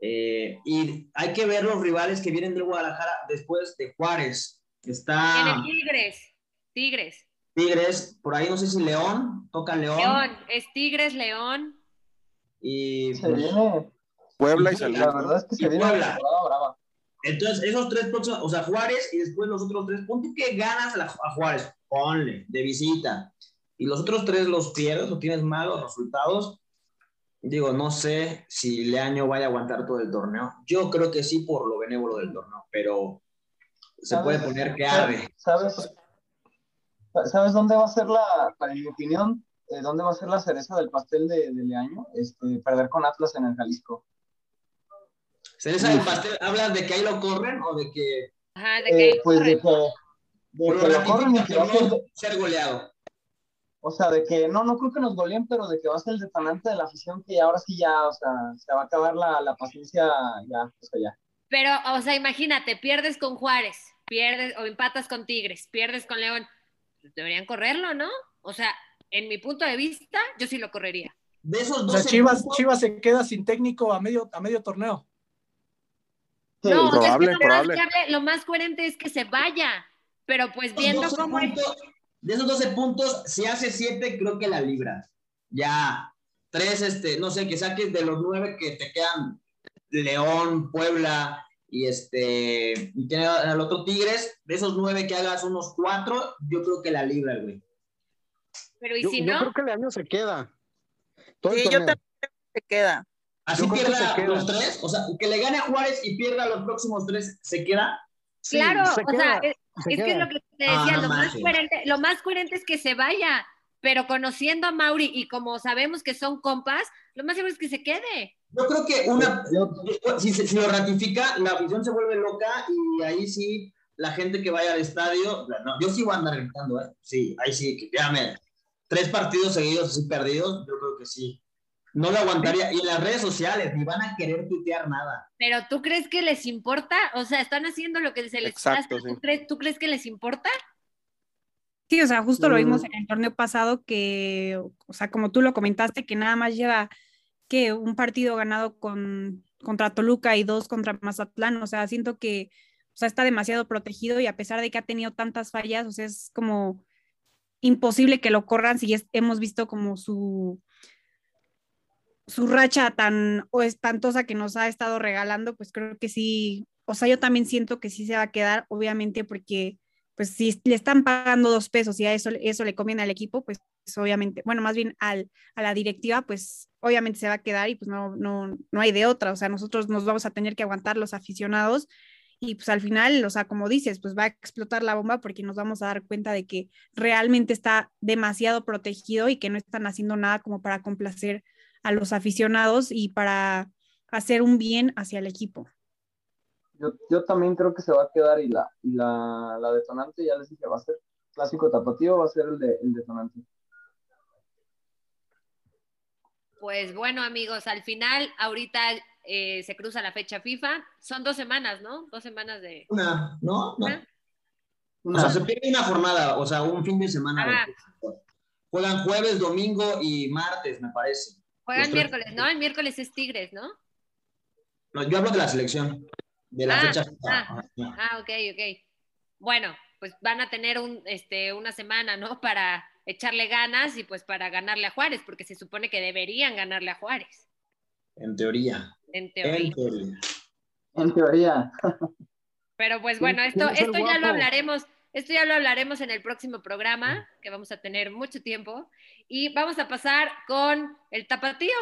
Eh, y hay que ver los rivales que vienen de Guadalajara después de Juárez. Está. Tigres. Tigres. Tigres, por ahí no sé si León, toca León. León, es Tigres, León. Y se viene Puebla y La verdad es que se viene Puebla. Brava. Entonces, esos tres próximos, o sea, Juárez y después los otros tres, ponte que ganas a Juárez, ponle, de visita. Y los otros tres los pierdes o tienes malos resultados. Digo, no sé si Leaño vaya a aguantar todo el torneo. Yo creo que sí por lo benévolo del torneo, pero se puede poner que arde. ¿Sabes? ¿Sabes dónde va a ser la, para mi opinión, eh, dónde va a ser la cereza del pastel de, de Leaño? Este, perder con Atlas en el Jalisco. ¿Cereza del pastel? ¿Hablas de que ahí lo corren o de que.? Ajá, de que. Eh, pues de que. De que lo corren y que va a ser. Ser goleado. O sea, de que no, no creo que nos goleen, pero de que va a ser el detonante de la afición que ahora sí ya, o sea, se va a acabar la, la paciencia ya, o sea, ya. Pero, o sea, imagínate, pierdes con Juárez, pierdes o empatas con Tigres, pierdes con León, deberían correrlo, ¿no? O sea, en mi punto de vista, yo sí lo correría. De esos o sea, Chivas, puntos... Chivas se queda sin técnico a medio, a medio torneo. Sí, no, probable, es que lo, probable. Más, lo más coherente es que se vaya, pero pues viendo cómo puntos, de esos 12 puntos, si hace 7, creo que la libras. Ya, 3, este, no sé, que saques de los 9 que te quedan León, Puebla y este, y tiene al otro Tigres, de esos 9 que hagas unos 4, yo creo que la libra, güey. Pero ¿y yo, si yo no? creo que el año se queda. Todo sí, yo también creo que se queda. Así Yo que pierda queda. los 3, o sea, que le gane a Juárez y pierda los próximos 3, ¿se queda? Sí, claro, se o queda, sea, es, se es que es lo que te Ah, decía, no lo, más coherente, lo más coherente es que se vaya, pero conociendo a Mauri y como sabemos que son compas, lo más seguro es que se quede. Yo creo que una, si, si lo ratifica, la afición se vuelve loca y ahí sí la gente que vaya al estadio, no, yo sí voy a andar gritando, ¿eh? Sí, ahí sí, que tres partidos seguidos así perdidos, yo creo que sí. No lo aguantaría. Y en las redes sociales ni van a querer tuitear nada. Pero ¿tú crees que les importa? O sea, están haciendo lo que se les Exacto, ¿Tú, crees, ¿Tú crees que les importa? Sí, o sea, justo lo vimos en el torneo pasado que, o sea, como tú lo comentaste, que nada más lleva que un partido ganado con, contra Toluca y dos contra Mazatlán, o sea, siento que o sea, está demasiado protegido y a pesar de que ha tenido tantas fallas, o sea, es como imposible que lo corran si hemos visto como su, su racha tan o espantosa que nos ha estado regalando, pues creo que sí, o sea, yo también siento que sí se va a quedar, obviamente, porque pues si le están pagando dos pesos y a eso, eso le conviene al equipo, pues obviamente, bueno, más bien al, a la directiva, pues obviamente se va a quedar y pues no, no, no hay de otra, o sea, nosotros nos vamos a tener que aguantar los aficionados y pues al final, o sea, como dices, pues va a explotar la bomba porque nos vamos a dar cuenta de que realmente está demasiado protegido y que no están haciendo nada como para complacer a los aficionados y para hacer un bien hacia el equipo. Yo, yo también creo que se va a quedar y la, y la, la detonante, ya les dije, va a ser clásico tapatío, va a ser el, de, el detonante. Pues bueno, amigos, al final, ahorita eh, se cruza la fecha FIFA. Son dos semanas, ¿no? Dos semanas de. Una, ¿no? no. O sea, se pierde una jornada, o sea, un fin de semana. Juegan jueves, domingo y martes, me parece. Juegan miércoles, ¿no? El miércoles es Tigres, ¿no? No, yo hablo de la selección, de la ah, fecha FIFA. Ah, ah, ok, ok. Bueno, pues van a tener un, este, una semana, ¿no? Para echarle ganas y pues para ganarle a Juárez, porque se supone que deberían ganarle a Juárez. En teoría. En teoría. En teoría. Pero pues bueno, esto, esto ya lo hablaremos, esto ya lo hablaremos en el próximo programa, que vamos a tener mucho tiempo. Y vamos a pasar con el tapatío,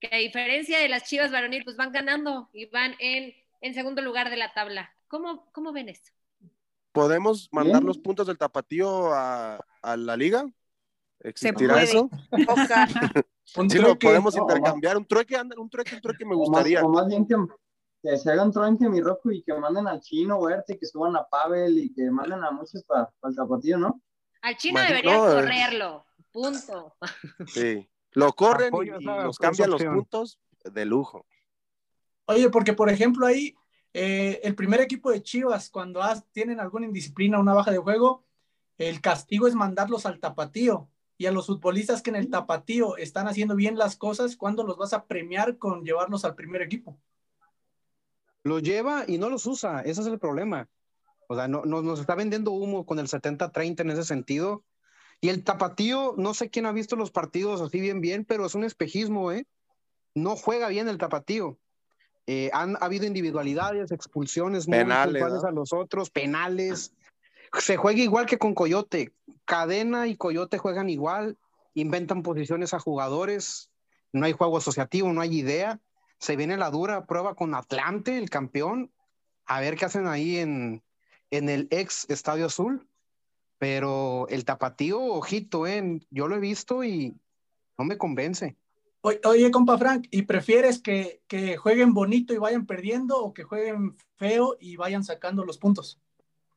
que a diferencia de las chivas varonil, pues van ganando y van en, en segundo lugar de la tabla. ¿Cómo, cómo ven esto? ¿Podemos mandar los puntos del tapatío a, a la liga? ¿Existirá eso? sí, lo podemos intercambiar. Un trueque, un trueque, un trueque me gustaría. O más, bien que, se hagan trueque mi rojo y que manden al chino y que suban a Pavel y que manden a muchos para el tapatío, ¿no? Al chino debería correrlo. Punto. Sí. Lo corren y, nos cambian los puntos de lujo. Oye, porque por ejemplo ahí eh, el primer equipo de Chivas, cuando tienen alguna indisciplina, una baja de juego, el castigo es mandarlos al tapatío y a los futbolistas que en el tapatío están haciendo bien las cosas, ¿cuándo los vas a premiar con llevarlos al primer equipo? Los lleva y no los usa, ese es el problema. O sea, no, nos está vendiendo humo con el 70-30 en ese sentido. Y el tapatío, no sé quién ha visto los partidos así bien, bien, pero es un espejismo, ¿eh? No juega bien el tapatío. Eh, han habido individualidades, expulsiones penales, a los otros, penales se juega igual que con Coyote. Cadena y Coyote juegan igual, inventan posiciones a jugadores, no hay juego asociativo, no hay idea. Se viene la dura prueba con Atlante, el campeón, a ver qué hacen ahí en, en el ex Estadio Azul. Pero el tapatío, ojito, ¿eh? yo lo he visto y no me convence. Oye, compa Frank, ¿y prefieres que, que jueguen bonito y vayan perdiendo o que jueguen feo y vayan sacando los puntos?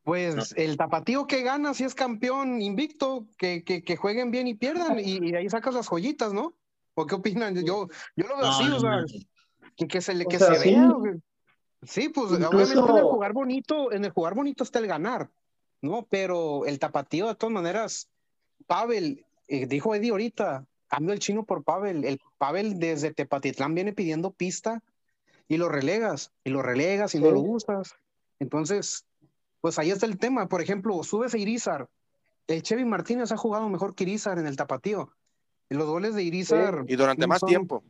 Pues el tapatío que gana si es campeón invicto, que, que, jueguen bien y pierdan, y, ahí sacas las joyitas, ¿no? ¿O qué opinan? Yo, yo lo veo así, o sea, que, se, le, que se vea. Sí, pues obviamente en el jugar bonito, en el jugar bonito está el ganar, ¿no? Pero el tapatío, de todas maneras, Pavel, eh, dijo Eddie ahorita, cambio el chino por Pavel. El Pavel desde Tepatitlán viene pidiendo pista y lo relegas, y lo relegas y no lo usas. Entonces, pues ahí está el tema. Por ejemplo, subes a Irizar. El Chevy Martínez ha jugado mejor que Irizar en el tapatío. Los goles de Irizar. Y durante más tiempo.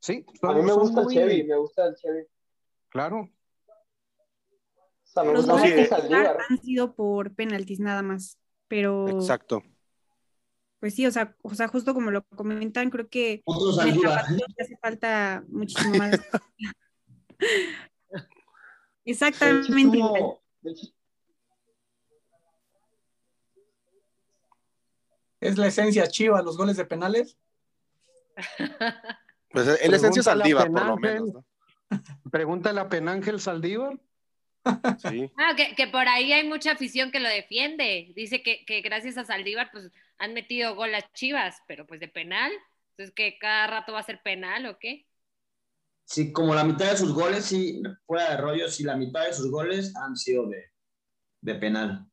Sí. a mí me gusta el Chevy, me gusta el Chevy. Claro. Los goles han sido por penaltis nada más, pero... Exacto. Pues sí, o sea, o sea, justo como lo comentan, creo que en hace falta muchísimo más. Exactamente. ¿Es la esencia chiva los goles de penales? Pues en esencia Saldívar, por lo menos. ¿no? Pregúntale a Penángel Saldívar. Sí. Ah, que, que, por ahí hay mucha afición que lo defiende. Dice que, que, gracias a Saldívar pues han metido gol a Chivas, pero pues de penal. Entonces que cada rato va a ser penal o qué? Sí, como la mitad de sus goles, sí, fuera de rollo, sí, la mitad de sus goles han sido de, de penal.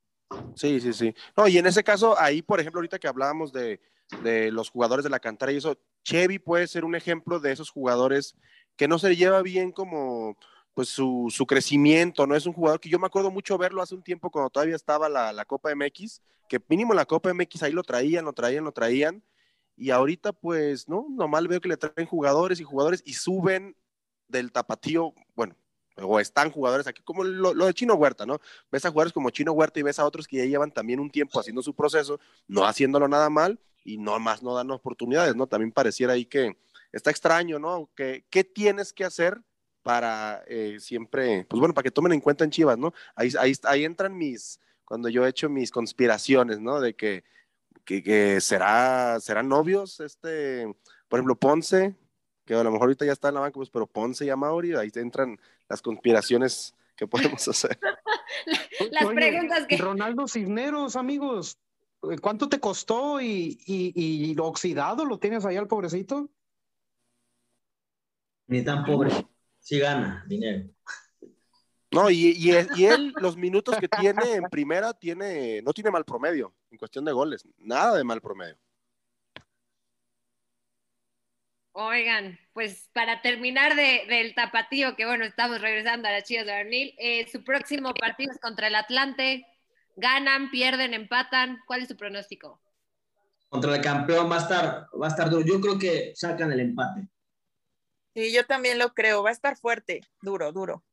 Sí, sí, sí. No, y en ese caso, ahí, por ejemplo, ahorita que hablábamos de, de los jugadores de la cantera y eso, Chevy puede ser un ejemplo de esos jugadores que no se lleva bien como pues su, su, crecimiento, ¿no? Es un jugador que yo me acuerdo mucho verlo hace un tiempo cuando todavía estaba la, la, Copa MX, que mínimo la Copa MX ahí lo traían, lo traían, lo traían, y ahorita pues, ¿no? Normal veo que le traen jugadores y jugadores y suben del tapatío, bueno, o están jugadores aquí, como lo, lo, de Chino Huerta, ¿no? Ves a jugadores como Chino Huerta y ves a otros que ya llevan también un tiempo haciendo su proceso, no haciéndolo nada mal y no más no dan oportunidades, ¿no? También pareciera ahí que está extraño, ¿no? Que, ¿Qué tienes que hacer para eh, siempre, pues bueno, para que tomen en cuenta en Chivas, ¿no? Ahí, ahí, ahí entran mis, cuando yo he hecho mis conspiraciones, ¿no? De que, que, que será, serán novios, este, por ejemplo, Ponce, que a lo mejor ahorita ya está en la banca, pues, pero Ponce y Amauri, ahí entran las conspiraciones que podemos hacer. las Oye, preguntas que... Ronaldo Cisneros, amigos, ¿cuánto te costó y, y, y lo oxidado lo tienes ahí al pobrecito? Ni tan pobre, sí gana dinero. No, y, y, y, él, los minutos que tiene en primera, tiene, no tiene mal promedio en cuestión de goles, nada de mal promedio. Oigan, pues para terminar de, del tapatío, que bueno, estamos regresando a las Chivas de Arnil, eh, su próximo partido es contra el Atlante. ¿Ganan, pierden, empatan? ¿Cuál es su pronóstico? Contra el campeón va a estar, va a estar duro. Yo creo que sacan el empate. Sí, yo también lo creo. Va a estar fuerte, duro, duro.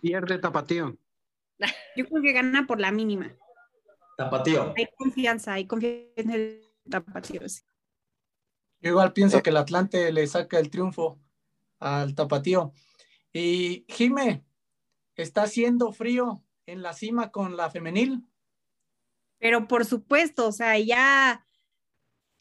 Pierde Tapatío. Yo creo que gana por la mínima. Tapatío. Hay confianza, hay confianza en el Tapatío. Sí. Yo igual pienso que el Atlante le saca el triunfo al Tapatío. Y Jime, ¿está haciendo frío en la cima con la femenil? Pero por supuesto, o sea, ya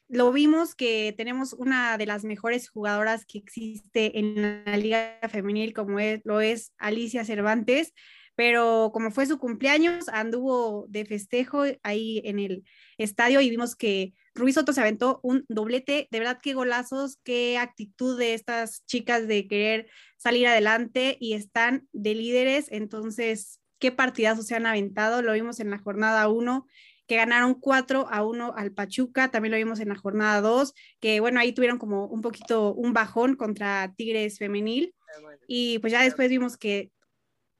lo vimos que tenemos una de las mejores jugadoras que existe en la liga femenil, como es, lo es Alicia Cervantes, pero como fue su cumpleaños, anduvo de festejo ahí en el estadio y vimos que Ruiz Soto se aventó un doblete, de verdad qué golazos, qué actitud de estas chicas de querer salir adelante y están de líderes, entonces qué partidazos se han aventado, lo vimos en la jornada 1 que ganaron 4 a 1 al Pachuca, también lo vimos en la jornada 2, que bueno, ahí tuvieron como un poquito un bajón contra Tigres femenil. Y pues ya después vimos que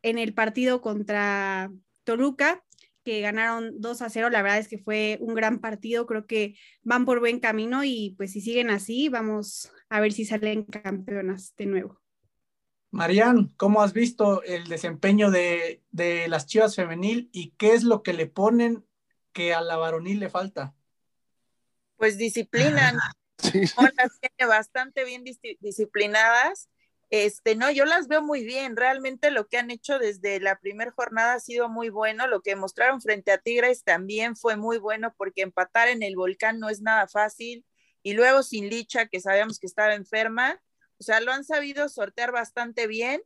en el partido contra Toluca, que ganaron 2 a 0, la verdad es que fue un gran partido, creo que van por buen camino y pues si siguen así, vamos a ver si salen campeonas de nuevo. Marian, ¿cómo has visto el desempeño de, de, las Chivas femenil y qué es lo que le ponen que a la varonil le falta? Pues disciplinan. Sí. Las tiene bastante bien disciplinadas este, no, yo las veo muy bien. Realmente lo que han hecho desde la primera jornada ha sido muy bueno. Lo que mostraron frente a Tigres también fue muy bueno porque empatar en el volcán no es nada fácil. Y luego sin Licha, que sabíamos que estaba enferma, o sea, lo han sabido sortear bastante bien.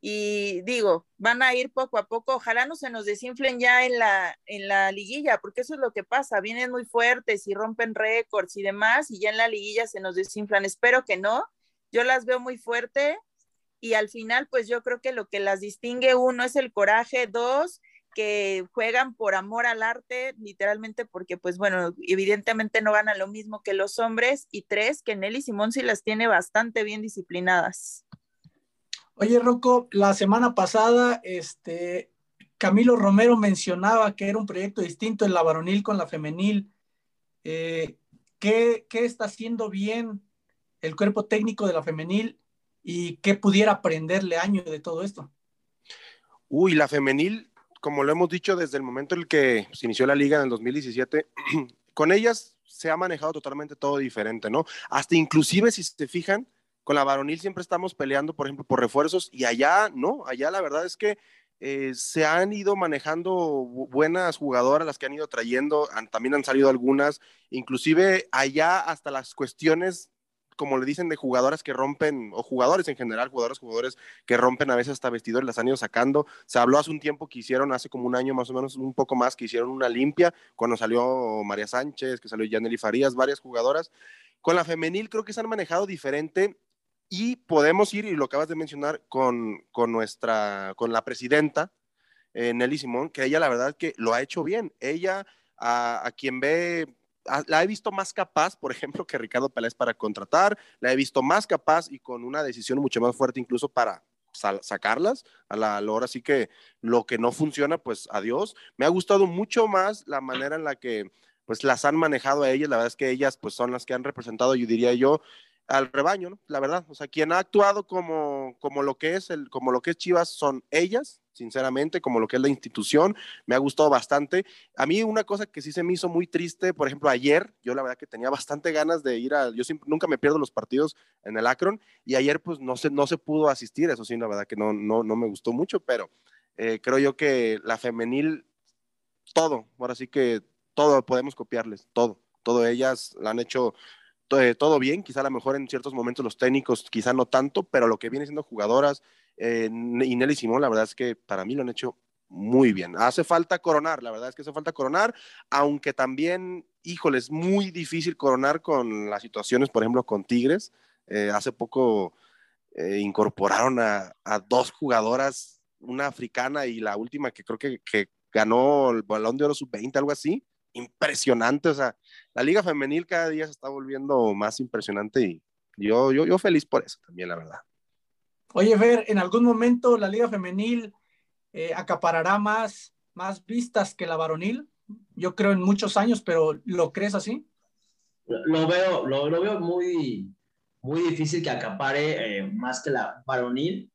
Y digo, van a ir poco a poco. Ojalá no se nos desinflen ya en la, en la liguilla, porque eso es lo que pasa. Vienen muy fuertes y rompen récords y demás, y ya en la liguilla se nos desinflan. Espero que no. Yo las veo muy fuerte y al final pues yo creo que lo que las distingue uno es el coraje, dos que juegan por amor al arte, literalmente porque pues bueno, evidentemente no ganan lo mismo que los hombres y tres que Nelly Simón sí las tiene bastante bien disciplinadas. Oye, Rocco, la semana pasada este Camilo Romero mencionaba que era un proyecto distinto en la varonil con la femenil. Eh, ¿qué, ¿Qué está haciendo bien el cuerpo técnico de la femenil y qué pudiera aprenderle año de todo esto. Uy, la femenil, como lo hemos dicho desde el momento en el que se inició la liga en el 2017, con ellas se ha manejado totalmente todo diferente, ¿no? Hasta inclusive si se fijan, con la varonil siempre estamos peleando, por ejemplo, por refuerzos y allá, ¿no? Allá la verdad es que eh, se han ido manejando buenas jugadoras, las que han ido trayendo, han, también han salido algunas, inclusive allá hasta las cuestiones como le dicen, de jugadoras que rompen, o jugadores en general, jugadores, jugadores que rompen a veces hasta vestidores, las han ido sacando. Se habló hace un tiempo que hicieron, hace como un año más o menos, un poco más, que hicieron una limpia, cuando salió María Sánchez, que salió Yaneli Farías, varias jugadoras. Con la femenil creo que se han manejado diferente y podemos ir, y lo acabas de mencionar, con, con nuestra, con la presidenta, eh, Nelly Simón, que ella la verdad que lo ha hecho bien. Ella, a quien ve la he visto más capaz, por ejemplo, que Ricardo Peláez para contratar, la he visto más capaz y con una decisión mucho más fuerte incluso para sacarlas a la, hora así que lo que no funciona, pues adiós. Me ha gustado mucho más la manera en la que pues las han manejado a ellas, la verdad es que ellas pues son las que han representado, yo diría yo, al rebaño, ¿no? La verdad, o sea, quien ha actuado como, como lo que es el, como lo que es Chivas son ellas, sinceramente, como lo que es la institución, me ha gustado bastante. A mí una cosa que sí se me hizo muy triste, por ejemplo, ayer, yo la verdad que tenía bastante ganas de ir a, yo nunca me pierdo los partidos en el Akron, y ayer pues no se, no se pudo asistir, eso sí, la verdad que no, no, no me gustó mucho, pero eh, creo yo que la femenil, todo, ahora sí que todo podemos copiarles, todo, todo ellas la han hecho eh, todo bien, quizá a lo mejor en ciertos momentos los técnicos, quizá no tanto, pero lo que viene siendo jugadoras, eh, y Nelly Simón, la verdad es que para mí lo han hecho muy bien. Hace falta coronar, la verdad es que hace falta coronar, aunque también, híjole, es muy difícil coronar con las situaciones, por ejemplo, con Tigres. Eh, hace poco incorporaron a, dos jugadoras, una africana y la última que creo que, que ganó el balón de oro sub-20, algo así impresionante. O sea, la liga femenil cada día se está volviendo más impresionante y yo, yo, yo feliz por eso también, la verdad. Oye, Fer, ¿en algún momento la liga femenil eh, acaparará más, más vistas que la varonil? Yo creo en muchos años, pero ¿lo crees así? Lo veo, lo, lo veo muy, muy difícil que acapare eh, más que la varonil,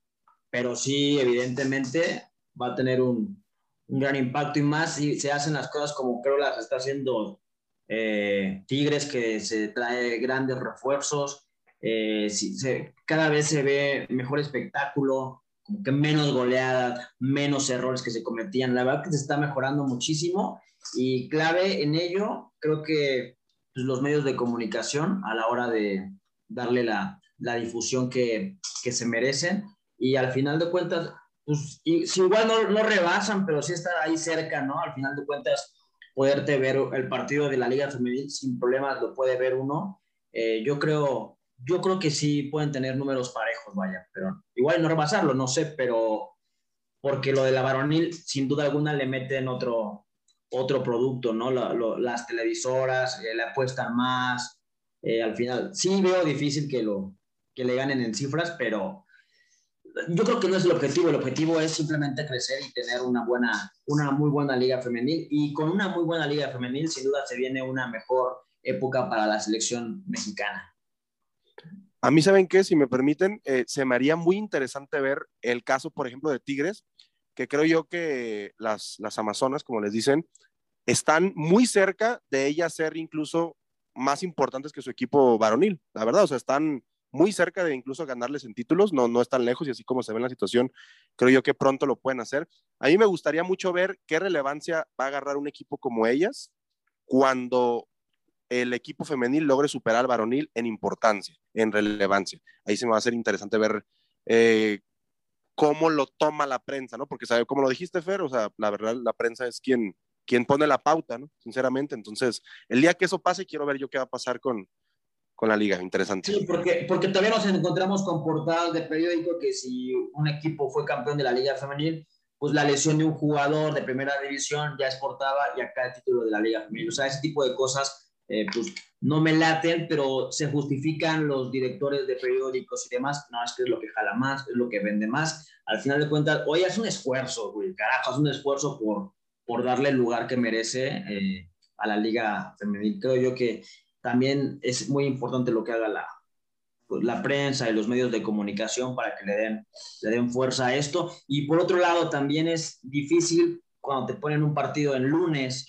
pero sí, evidentemente va a tener un, un gran impacto y más si se hacen las cosas como creo las está haciendo eh, Tigres, que se trae grandes refuerzos, eh, se, cada vez se ve mejor espectáculo, como que menos goleadas, menos errores que se cometían. La verdad que se está mejorando muchísimo y clave en ello, creo que pues, los medios de comunicación a la hora de darle la, la difusión que, que se merecen y al final de cuentas pues si igual no, no, rebasan, pero sí están ahí cerca, ¿no? Al final de cuentas, poderte ver el partido de la Liga Femenil sin problemas, lo puede ver uno. Eh, yo creo, yo creo que sí pueden tener números parejos, vaya, pero igual no rebasarlo, no sé, pero porque lo de la varonil, sin duda alguna, le meten otro, otro producto, ¿no? las televisoras eh, le apuestan más. Eh, al final, sí veo difícil que, lo, que le ganen en cifras, pero yo creo que no es el objetivo, el objetivo es simplemente crecer y tener una buena, una muy buena liga femenil y con una muy buena liga femenil sin duda se viene una mejor época para la selección mexicana. A mí, ¿saben qué? Si me permiten, eh, se me haría muy interesante ver el caso, por ejemplo, de Tigres, que creo yo que las, las Amazonas, como les dicen, están muy cerca de ellas ser incluso más importantes que su equipo varonil, la verdad, o sea, están muy cerca de incluso ganarles en títulos, no, no están lejos y así como se ve en la situación, creo yo que pronto lo pueden hacer. A mí me gustaría mucho ver qué relevancia va a agarrar un equipo como ellas cuando el equipo femenil logre superar al varonil en importancia, en relevancia. Ahí se me va a hacer interesante ver eh, cómo lo toma la prensa, ¿no? Porque, ¿sabe? como lo dijiste, Fer, o sea, la verdad, la prensa es quien, quien pone la pauta, ¿no? Sinceramente. Entonces, el día que eso pase, quiero ver yo qué va a pasar con, con la liga. Interesante. Sí, porque, porque todavía nos encontramos con portadas de periódico que si un equipo fue campeón de la liga femenil, pues la lesión de un jugador de primera división ya es portada y acá el título de la liga femenil. O sea, ese tipo de cosas, eh, pues no me laten, pero se justifican los directores de periódicos y demás. No, es que es lo que jala más, es lo que vende más. Al final de cuentas, hoy es un esfuerzo, güey, carajo, es un esfuerzo por, por darle el lugar que merece eh, a la liga femenil. Creo yo que también es muy importante lo que haga la, pues, la prensa y los medios de comunicación para que le den, le den fuerza a esto. Y por otro lado, también es difícil cuando te ponen un partido en lunes,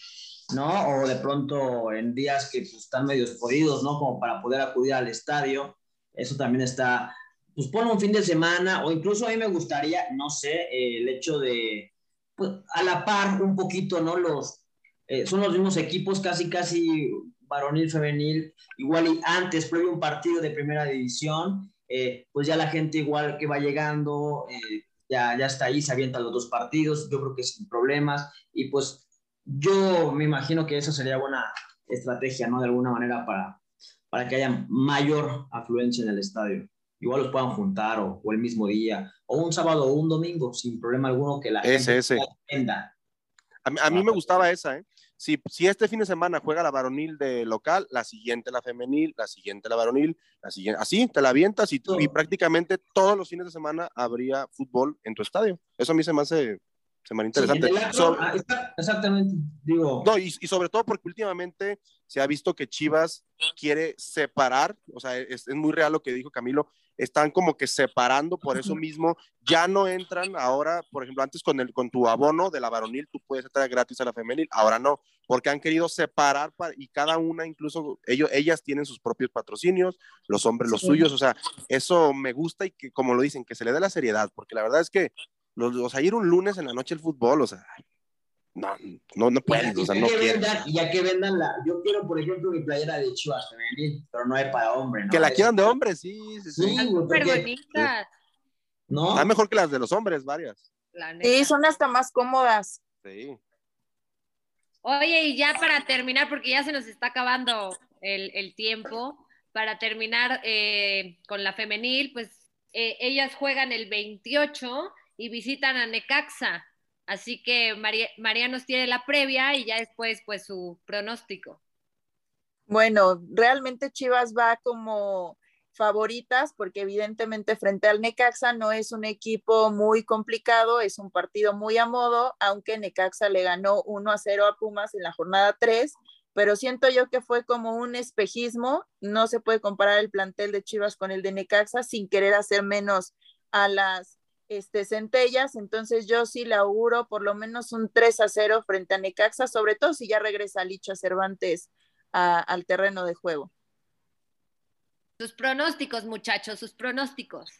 ¿no? O de pronto en días que pues, están medio jodidos, ¿no? Como para poder acudir al estadio. Eso también está, pues pone un fin de semana o incluso a mí me gustaría, no sé, el hecho de, pues, a la par un poquito, ¿no? Los, eh, son los mismos equipos, casi, casi varonil, femenil, igual y antes, previo un partido de primera división, eh, pues ya la gente igual que va llegando, eh, ya, ya está ahí, se avientan los dos partidos, yo creo que sin problemas, y pues yo me imagino que eso sería buena estrategia, ¿no? De alguna manera para, para que haya mayor afluencia en el estadio. Igual los puedan juntar o, o el mismo día, o un sábado o un domingo, sin problema alguno que la Ese, gente ese. atienda. A, mí- a mí me gustaba esa, ¿eh? Si, si este fin de semana juega la varonil de local, la siguiente la femenil, la siguiente la varonil, la siguiente, así te la avientas y, y prácticamente todos los fines de semana habría fútbol en tu estadio. Eso a mí se me hace, se me interesante. Sí, So- ah, está- exactamente, digo. no, y, y sobre todo porque últimamente se ha visto que Chivas quiere separar, o sea, es, es muy real lo que dijo Camilo, están como que separando, por eso mismo ya no entran ahora, por ejemplo, antes con, el, con tu abono de la varonil, tú puedes entrar gratis a la femenil, ahora no, porque han querido separar pa- y cada una, incluso ellos, ellas tienen sus propios patrocinios, los hombres los Sí. suyos, o sea, eso me gusta y que, como lo dicen, que se le dé la seriedad, porque la verdad es que los, o sea, ir un lunes en la noche al fútbol, o sea, no, no, no puedes, o sea, ya no que quieres. vendan, ya que vendan la. Yo quiero, por ejemplo, mi playera de Chivas femenil, pero no hay para hombre, ¿no? Que la quieran de hombres, sí, sí, sí. Sí, Súper bonitas, ¿No? Está mejor que las de los hombres, varias. Sí, son hasta más cómodas. Sí. Oye, y ya para terminar, porque ya se nos está acabando el, el tiempo, para terminar eh, con la femenil, pues eh, ellas juegan el 28 y visitan a Necaxa. Así que María, María nos tiene la previa y ya después, pues, su pronóstico. Bueno, realmente Chivas va como favoritas porque evidentemente frente al Necaxa no es un equipo muy complicado, es un partido muy a modo, aunque Necaxa le ganó 1 a 0 a Pumas en la jornada 3, pero siento yo que fue como un espejismo, no se puede comparar el plantel de Chivas con el de Necaxa sin querer hacer menos a las este, centellas, entonces yo sí le auguro por lo menos un 3 a 0 frente a Necaxa, sobre todo si ya regresa Licha Cervantes a- al terreno de juego. Sus pronósticos, muchachos, sus pronósticos.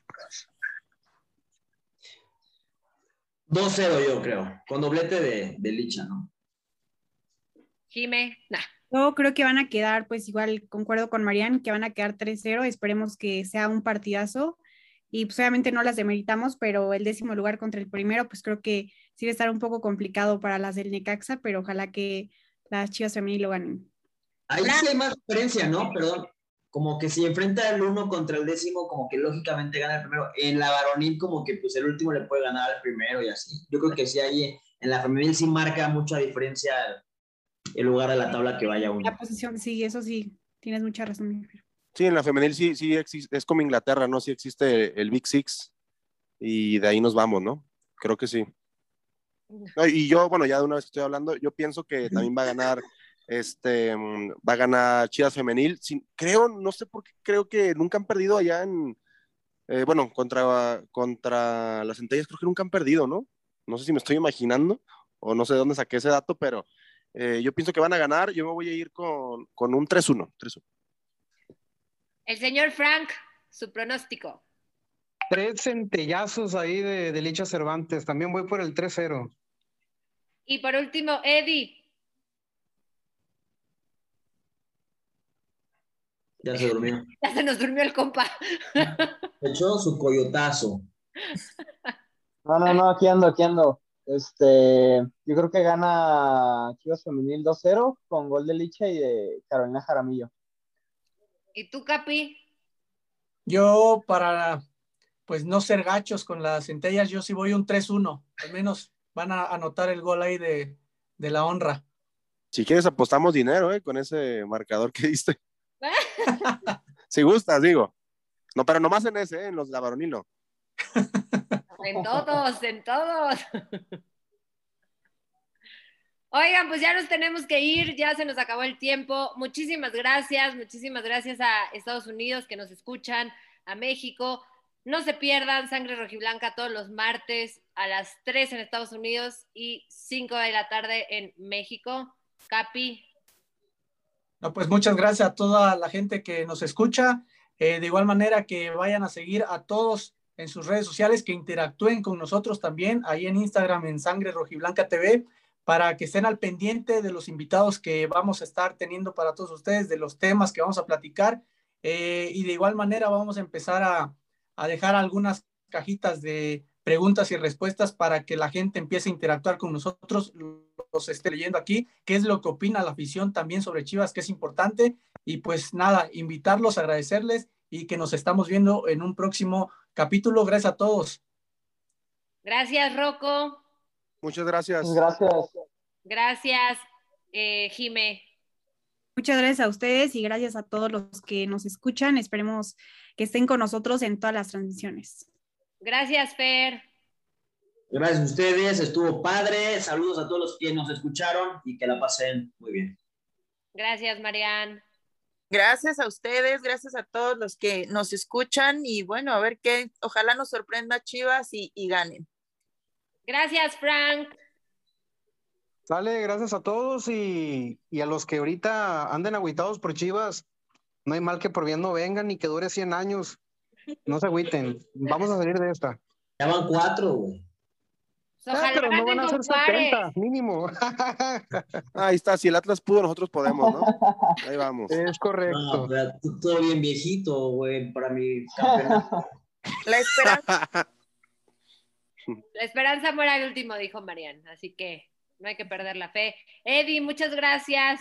2-0 yo creo, con doblete de, de Licha, ¿no? Jime, nah. Yo creo que van a quedar, pues igual concuerdo con Marian, que van a quedar 3-0. Esperemos que sea un partidazo. Y pues obviamente no las demeritamos, pero el décimo lugar contra el primero, pues creo que sí va a estar un poco complicado para las del Necaxa, pero ojalá que las chivas femenil lo ganen. Ahí sí hay más diferencia, ¿no? Perdón. Como que si enfrenta el uno contra el décimo, como que lógicamente gana el primero. En la varonil, como que pues el último le puede ganar al primero y así. Yo creo que sí hay, en la femenil sí marca mucha diferencia el lugar de la tabla que vaya uno. La posición, sí, eso sí, tienes mucha razón. Sí, en la femenil sí, sí existe, es como Inglaterra, ¿no? Sí existe el Big Six y de ahí nos vamos, ¿no? Creo que sí. No, y yo, bueno, ya de una vez que estoy hablando, yo pienso que también va a ganar, este, mm, va a ganar Chivas Femenil. Sin- creo, no sé por qué, creo que nunca han perdido allá en, eh, bueno, contra, contra las centellas, creo que nunca han perdido, ¿no? No sé si me estoy imaginando o no sé de dónde saqué ese dato, pero eh, yo pienso que van a ganar. Yo me voy a ir con, con un 3-1. 3-1. El señor Frank, su pronóstico. Tres centellazos ahí de, de Licha Cervantes. También voy por el 3-0. Y por último, Eddie. Ya se durmió. Ya se nos durmió el compa. Echó su coyotazo. No, no, no, aquí ando, aquí ando. Este, yo creo que gana Chivas Femenil 2-0 con gol de Licha y de Carolina Jaramillo. ¿Y tú, Capi? Yo, para pues no ser gachos con las centellas, yo sí voy un 3-1. Al menos van a anotar el gol ahí de, de la honra. Si quieres apostamos dinero, ¿eh? Con ese marcador que diste. si gustas, digo. No, pero nomás en ese, ¿eh? En los de la varonil no. En todos, en todos. Oigan, pues ya nos tenemos que ir, ya se nos acabó el tiempo. Muchísimas gracias, muchísimas gracias a Estados Unidos que nos escuchan, a México. No se pierdan Sangre Rojiblanca todos los martes a las 3 en Estados Unidos y 5 de la tarde en México. Capi, No, pues muchas gracias a toda la gente que nos escucha. Eh, de igual manera que vayan a seguir a todos en sus redes sociales, que interactúen con nosotros también, ahí en Instagram en Sangre Rojiblanca TV, para que estén al pendiente de los invitados que vamos a estar teniendo para todos ustedes, de los temas que vamos a platicar. Eh, y de igual manera vamos a empezar a, dejar algunas cajitas de preguntas y respuestas para que la gente empiece a interactuar con nosotros, los esté leyendo aquí, qué es lo que opina la afición también sobre Chivas, que es importante. Y pues nada, invitarlos, agradecerles y que nos estamos viendo en un próximo capítulo. Gracias a todos. Gracias, Rocco. Muchas gracias. Gracias. Gracias, eh, Jime. Muchas gracias a ustedes y gracias a todos los que nos escuchan. Esperemos que estén con nosotros en todas las transmisiones. Gracias, Fer. Gracias a ustedes, estuvo padre. Saludos a todos los que nos escucharon y que la pasen muy bien. Gracias, Marian. Gracias a ustedes, gracias a todos los que nos escuchan y bueno, a ver qué, ojalá nos sorprenda Chivas y, y ganen. Gracias, Frank. Sale, gracias a todos y, y a los que ahorita anden agüitados por Chivas, no hay mal que por bien no vengan ni que dure 100 años. No se agüiten, vamos a salir de esta. Ya van cuatro, güey. Pues Ah, pero no van a ser Juárez. 70, mínimo. Ahí está, si el Atlas pudo, nosotros podemos, ¿no? Ahí vamos. Es No, correcto. pero tú- todo bien viejito, güey, para mi campeonato. La esperanza, La esperanza muere al último, dijo Marian. Así que no hay que perder la fe. Eddie, muchas gracias.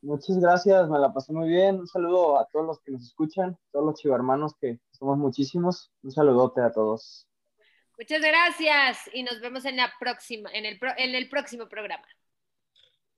Muchas gracias, me la pasé muy bien. Un saludo a todos los que nos escuchan, todos los chivarmanos que somos muchísimos. Un saludote a todos. Muchas gracias y nos vemos en la próxima, en el, pro- en el próximo programa.